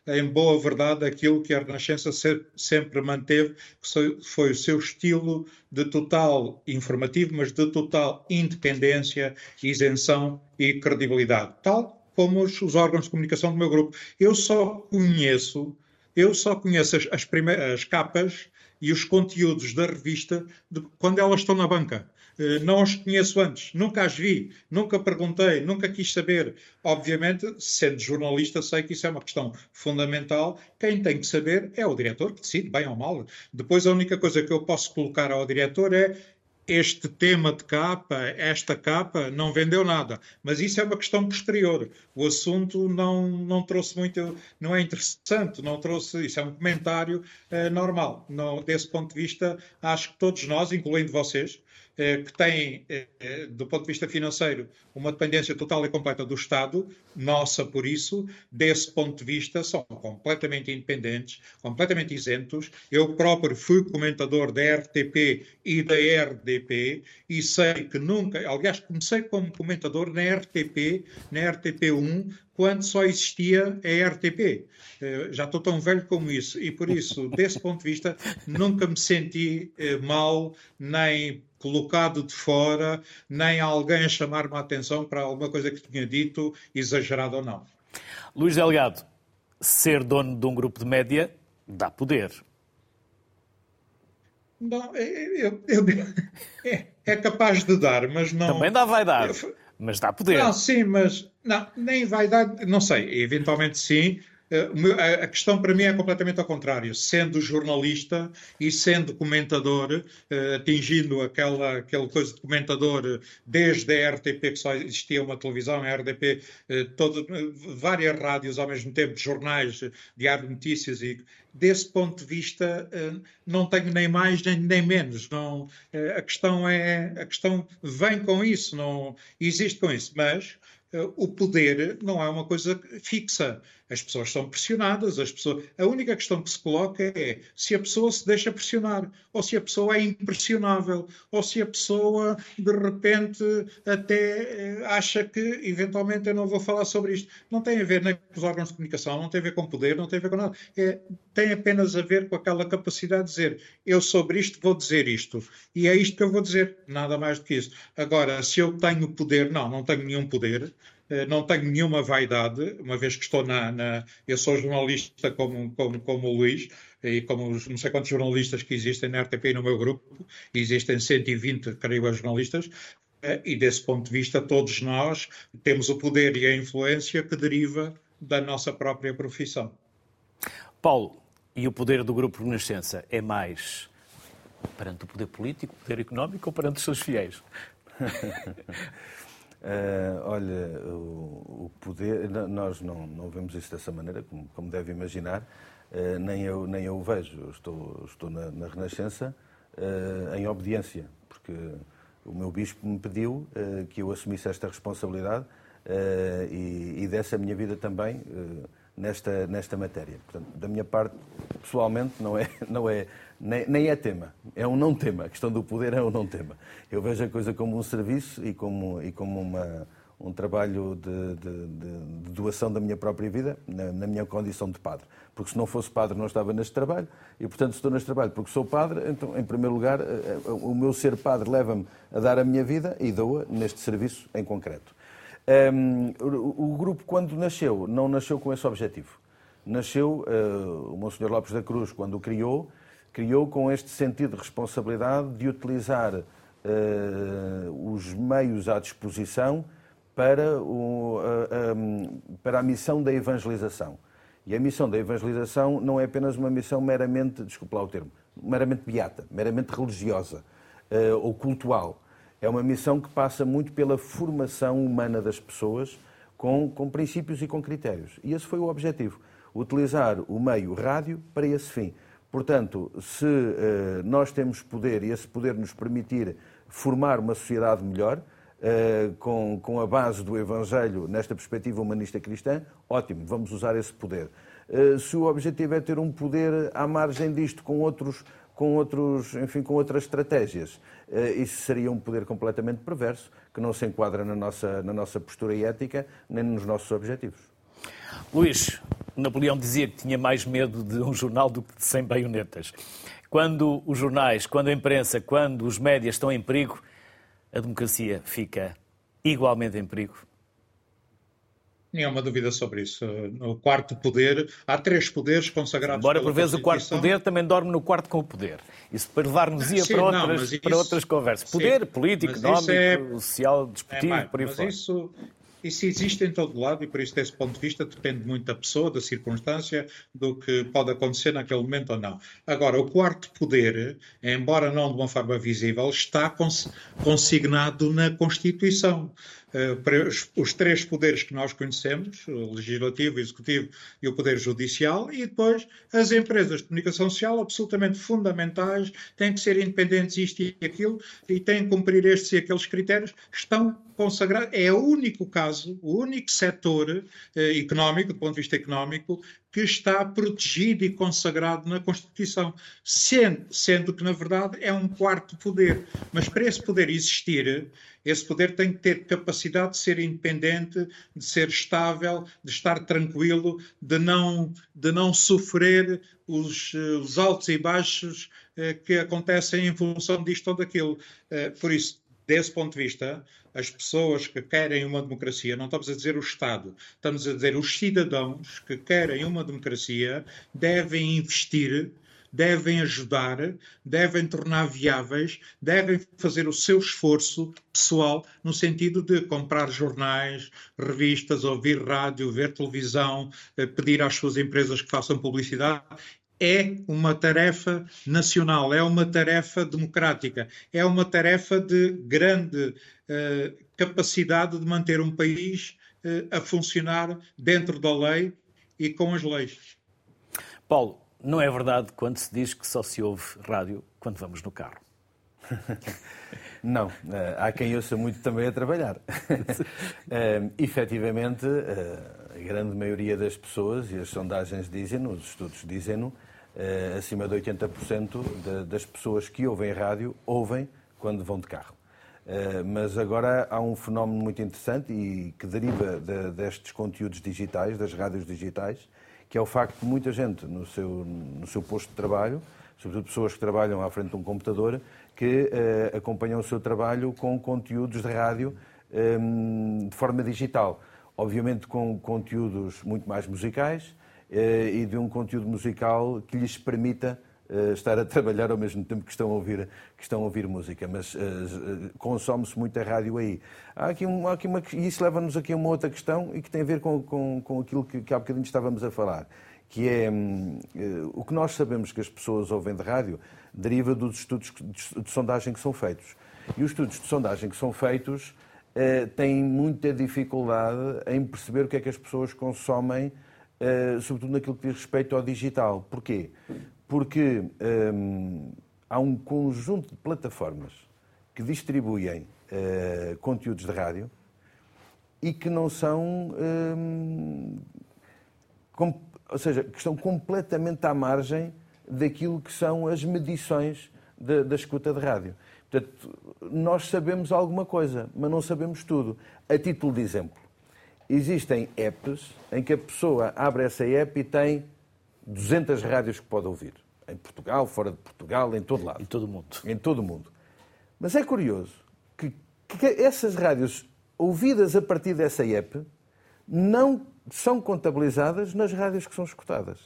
em boa verdade aquilo que a Renascença sempre manteve, que foi o seu estilo de total informativo, mas de total independência, isenção e credibilidade, tal como os, os órgãos de comunicação do meu grupo. Eu só conheço, eu só conheço as, as primeiras capas e os conteúdos da revista de, quando elas estão na banca. Eh, não os conheço antes, nunca as vi, nunca perguntei, nunca quis saber. Obviamente, sendo jornalista, sei que isso é uma questão fundamental. Quem tem que saber é o diretor, que decide, bem ou mal. Depois, a única coisa que eu posso colocar ao diretor é este tema de capa, esta capa, não vendeu nada. Mas isso é uma questão posterior. O assunto não, não trouxe muito, não é interessante, não trouxe, isso é um comentário uh, normal. Não, desse ponto de vista, acho que todos nós, incluindo vocês, que têm, do ponto de vista financeiro, uma dependência total e completa do Estado, nossa por isso, desse ponto de vista, são completamente independentes, completamente isentos. Eu próprio fui comentador da RTP e da RDP e sei que nunca, aliás, comecei como comentador na RTP, na RTP1, quando só existia a RTP. Eh, já estou tão velho como isso e por isso, desse ponto de vista, nunca me senti eh, mal, nem colocado de fora, nem alguém a chamar-me a atenção para alguma coisa que tinha dito, exagerado ou não. Luís Delgado, ser dono de um grupo de média dá poder. Não, eu, eu, é, é, capaz de dar, mas não. Também dá vaidade, eu, mas dá poder. Não, sim, mas não, nem vaidade, não sei, eventualmente sim, a questão para mim é completamente ao contrário. Sendo jornalista e sendo comentador, eh, atingindo aquela, aquela coisa de comentador desde a RTP, que só existia uma televisão, a RDP, eh, todo, várias rádios ao mesmo tempo, jornais, diário de notícias, e desse ponto de vista eh, não tenho nem mais nem, nem menos. Não, a questão é a questão vem com isso, não existe com isso, mas o poder não é uma coisa fixa. As pessoas são pressionadas, as pessoas... a única questão que se coloca é se a pessoa se deixa pressionar, ou se a pessoa é impressionável, ou se a pessoa de repente até eh, acha que eventualmente eu não vou falar sobre isto. Não tem a ver nem com os órgãos de comunicação, não tem a ver com poder, não tem a ver com nada. É, tem apenas a ver com aquela capacidade de dizer eu sobre isto vou dizer isto. E é isto que eu vou dizer, nada mais do que isso. Agora, se eu tenho poder, não, não tenho nenhum poder. Eh, não tenho nenhuma vaidade, uma vez que estou na. na eu sou jornalista como, como, como o Luís, e como os não sei quantos jornalistas que existem na RTP e no meu grupo, existem 120, creio, jornalistas, eh, e desse ponto de vista, todos nós temos o poder e a influência que deriva da nossa própria profissão. Paulo, e o poder do Grupo Renascença é mais perante o poder político, o poder económico ou perante os seus fiéis? Uh, olha, o, o, poder, nós não, não vemos isso dessa maneira, como, como deve imaginar, uh, nem, eu, nem eu o vejo. Eu estou, estou na, na Renascença uh, em obediência, porque o meu bispo me pediu que eu assumisse esta responsabilidade e, e desse a minha vida também nesta, nesta matéria. Portanto, da minha parte, pessoalmente, não é, não é, nem, nem, é tema, é um não tema. A questão do poder é um não tema. Eu vejo a coisa como um serviço e como, e como uma, um trabalho de, de, de, doação da minha própria vida, na, na, minha condição de padre. Porque se não fosse padre não estava neste trabalho, e portanto estou neste trabalho porque sou padre, então, em primeiro lugar, eh, eh, o meu ser padre leva-me a dar a minha vida e dou-a neste serviço em concreto. Um, o, o, grupo, quando nasceu, não nasceu com esse objetivo. Nasceu, uh, o Monsenhor Lopes da Cruz, quando o criou, criou com este sentido de responsabilidade de utilizar uh, os meios à disposição para, o, uh, um, para a missão da evangelização. E a missão da evangelização não é apenas uma missão meramente, desculpe lá o termo, meramente beata, meramente religiosa ou cultual é uma missão que passa muito pela formação humana das pessoas com, com princípios e com critérios. E esse foi o objetivo. Utilizar o meio rádio para esse fim. Portanto, se uh, nós temos poder e esse poder nos permitir formar uma sociedade melhor, uh, com, com a base do Evangelho nesta perspectiva humanista cristã, ótimo, vamos usar esse poder. Uh, se o objetivo é ter um poder à margem disto com outros com, outros, enfim, com outras estratégias. Eh, isso seria um poder completamente perverso, que não se enquadra na nossa, na nossa postura ética nem nos nossos objetivos. Luís, Napoleão dizia que tinha mais medo de um jornal do que de 100 baionetas. Quando os jornais, quando a imprensa, quando os médias estão em perigo, a democracia fica igualmente em perigo. Nenhuma dúvida sobre isso. No quarto poder, há três poderes consagrados. Embora por vezes o quarto poder também dorme no quarto com o poder. Isso para levar-nos-ia para, outras, isso, para outras conversas. Poder sim, político, económico, é, social, desportivo, é por aí fora. Isso, isso existe em todo lado e por isso, desse ponto de vista, depende muito da pessoa, da circunstância, do que pode acontecer naquele momento ou não. Agora, o quarto poder, embora não de uma forma visível, está consignado na Constituição. Os três poderes que nós conhecemos, o legislativo, o executivo e o poder judicial, e depois as empresas de comunicação social absolutamente fundamentais, têm que ser independentes isto e aquilo, e têm que cumprir estes e aqueles critérios, estão consagrados. É o único caso, o único setor eh, económico, do ponto de vista económico, que está protegido e consagrado na Constituição, sendo, sendo que, na verdade, é um quarto poder. Mas para esse poder existir, esse poder tem que ter capacidade de ser independente, de ser estável, de estar tranquilo, de não, de não sofrer os, os altos e baixos eh, que acontecem em função disto ou daquilo. Eh, por isso, desse ponto de vista, as pessoas que querem uma democracia, não estamos a dizer o Estado, estamos a dizer os cidadãos que querem uma democracia devem investir, devem ajudar, devem tornar viáveis, devem fazer o seu esforço pessoal no sentido de comprar jornais, revistas, ouvir rádio, ver televisão, eh, pedir às suas empresas que façam publicidade é uma tarefa nacional, é uma tarefa democrática, é uma tarefa de grande uh, capacidade de manter um país uh, a funcionar dentro da lei e com as leis. Paulo, não é verdade quando se diz que só se ouve rádio quando vamos no carro? Não, eh, há quem ouça muito também a trabalhar. uh, efetivamente, uh, a grande maioria das pessoas, e as sondagens dizem os estudos dizem-no, acima de 80% de, das pessoas que ouvem rádio ouvem quando vão de carro. Mas agora há um fenómeno muito interessante e que deriva de, destes conteúdos digitais, das rádios digitais, que é o facto de muita gente no seu, no seu posto de trabalho, sobretudo pessoas que trabalham à frente de um computador, que uh, acompanham o seu trabalho com conteúdos de rádio um, de forma digital. Obviamente com conteúdos muito mais musicais, eh, e de um conteúdo musical que lhes permita estar a trabalhar ao mesmo tempo que estão a ouvir, que estão a ouvir música, mas uh, consome-se muita rádio aí. Há aqui, um, há aqui uma, e isso leva-nos aqui a uma outra questão e que tem a ver com, com, com aquilo que, que há bocadinho estávamos a falar, que é um, uh, o que nós sabemos que as pessoas ouvem de rádio deriva dos estudos de, de sondagem que são feitos. E os estudos de sondagem que são feitos têm muita dificuldade em perceber o que é que as pessoas consomem sobretudo naquilo que diz respeito ao digital. Porquê? Porque um, há um conjunto de plataformas que distribuem uh, conteúdos de rádio e que não são. Um, com, ou seja, que estão completamente à margem daquilo que são as medições da, da escuta de rádio. Portanto, nós sabemos alguma coisa, mas não sabemos tudo. A título de exemplo, existem apps em que a pessoa abre essa app e tem 200 rádios que pode ouvir. Em Portugal, fora de Portugal, em todo lado. Em todo o mundo. Em todo o mundo. Mas é curioso que, que essas rádios ouvidas a partir dessa app não são contabilizadas nas rádios que são escutadas.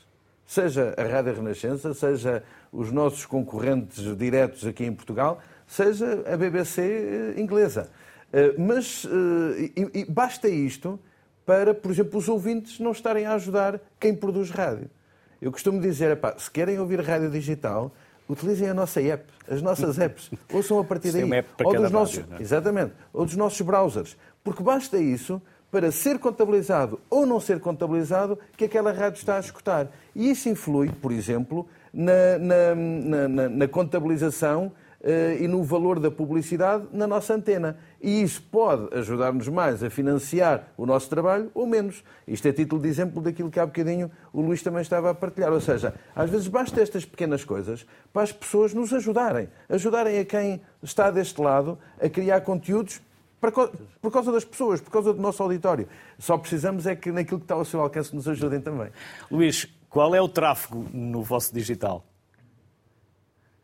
Seja a Rádio Renascença, seja os nossos concorrentes diretos aqui em Portugal, seja a BBC eh, inglesa. Eh, mas eh, basta isto para, por exemplo, os ouvintes não estarem a ajudar quem produz rádio. Eu costumo dizer, se querem ouvir rádio digital, utilizem a nossa app, as nossas apps. Ouçam a partir daí. ou dos nossos, rádio, é? Exatamente. Ou dos nossos browsers. Porque basta isso para ser contabilizado ou não ser contabilizado que aquela rádio está a escutar. E isso influi, por exemplo, na, na, na, na contabilização uh, e no valor da publicidade na nossa antena. E isso pode ajudar-nos mais a financiar o nosso trabalho ou menos. Isto é título de exemplo daquilo que há bocadinho o Luís também estava a partilhar. Ou seja, às vezes basta estas pequenas coisas para as pessoas nos ajudarem. Ajudarem a quem está deste lado a criar conteúdos por causa das pessoas, por causa do nosso auditório. Só precisamos é que naquilo que está ao seu alcance nos ajudem também. Luís, qual é o tráfego no vosso digital?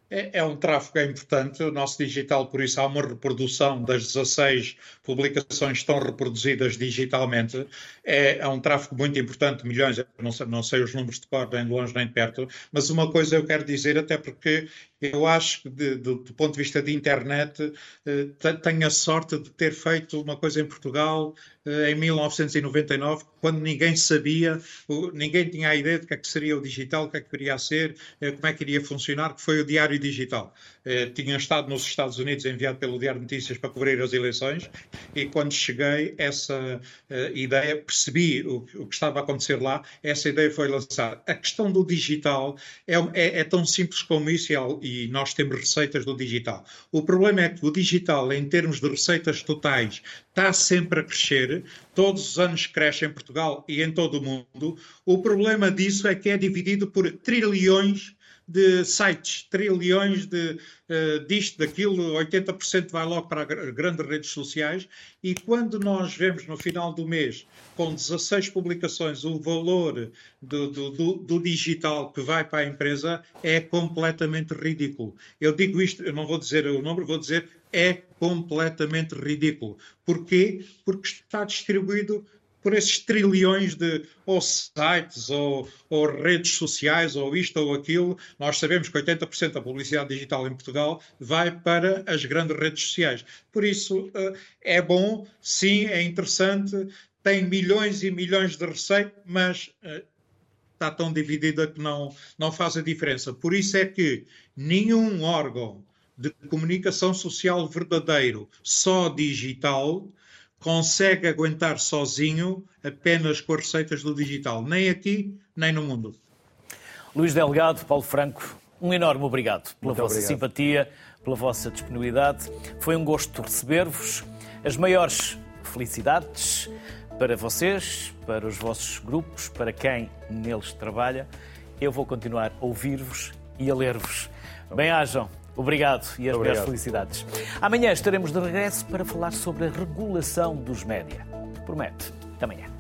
É, é, um tráfego é importante. O nosso digital, por isso, há uma reprodução das 16 publicações que estão reproduzidas digitalmente. É, é um tráfego muito importante, milhões, não sei, não sei os números de cor, nem de longe nem de perto, mas uma coisa eu quero dizer, até porque eu acho que, de, de, do ponto de vista de internet, eh, tenho a sorte de ter feito uma coisa em Portugal eh, em 1999, quando ninguém sabia, ninguém tinha a ideia de que é que seria o digital, o que é que viria a ser, eh, como é que iria funcionar, que foi o Diário Digital. eh, tinha estado nos Estados Unidos enviado pelo Diário de Notícias para cobrir as eleições e quando cheguei, essa eh, ideia, percebi o, o, que estava a acontecer lá, essa ideia foi lançada. A questão do digital é, é, é tão simples como isso e, e nós temos receitas do digital. O problema é que o digital, em termos de receitas totais, está sempre a crescer, todos os anos cresce em Portugal e em todo o mundo. O problema disso é que é dividido por trilhões de sites, trilhões de uh, disto, daquilo, 80% vai logo para grandes redes sociais e quando nós vemos no final do mês, com 16 publicações, o valor do, do, do, do digital que vai para a empresa é completamente ridículo. Eu digo isto, eu não vou dizer o número, vou dizer é completamente ridículo. Porquê? Porque está distribuído por esses trilhões de ou sites ou, ou, redes sociais ou isto ou aquilo. Nós sabemos que 80% da publicidade digital em Portugal vai para as grandes redes sociais. Por isso eh, é bom, sim, é interessante, tem milhões e milhões de receita, mas eh, está tão dividida que não, não faz a diferença. Por isso é que nenhum órgão de comunicação social verdadeiro, só digital, consegue aguentar sozinho apenas com as receitas do digital, nem aqui, nem no mundo. Luís Delgado, Paulo Franco, um enorme obrigado pela Muito vossa obrigado. simpatia, pela vossa disponibilidade. Foi um gosto receber-vos. As maiores felicidades para vocês, para os vossos grupos, para quem neles trabalha. Eu vou continuar a ouvir-vos e a ler-vos. Bem-ajam. Obrigado e as melhores felicidades. Amanhã estaremos de regresso para falar sobre a regulação dos média. Promete. Até amanhã.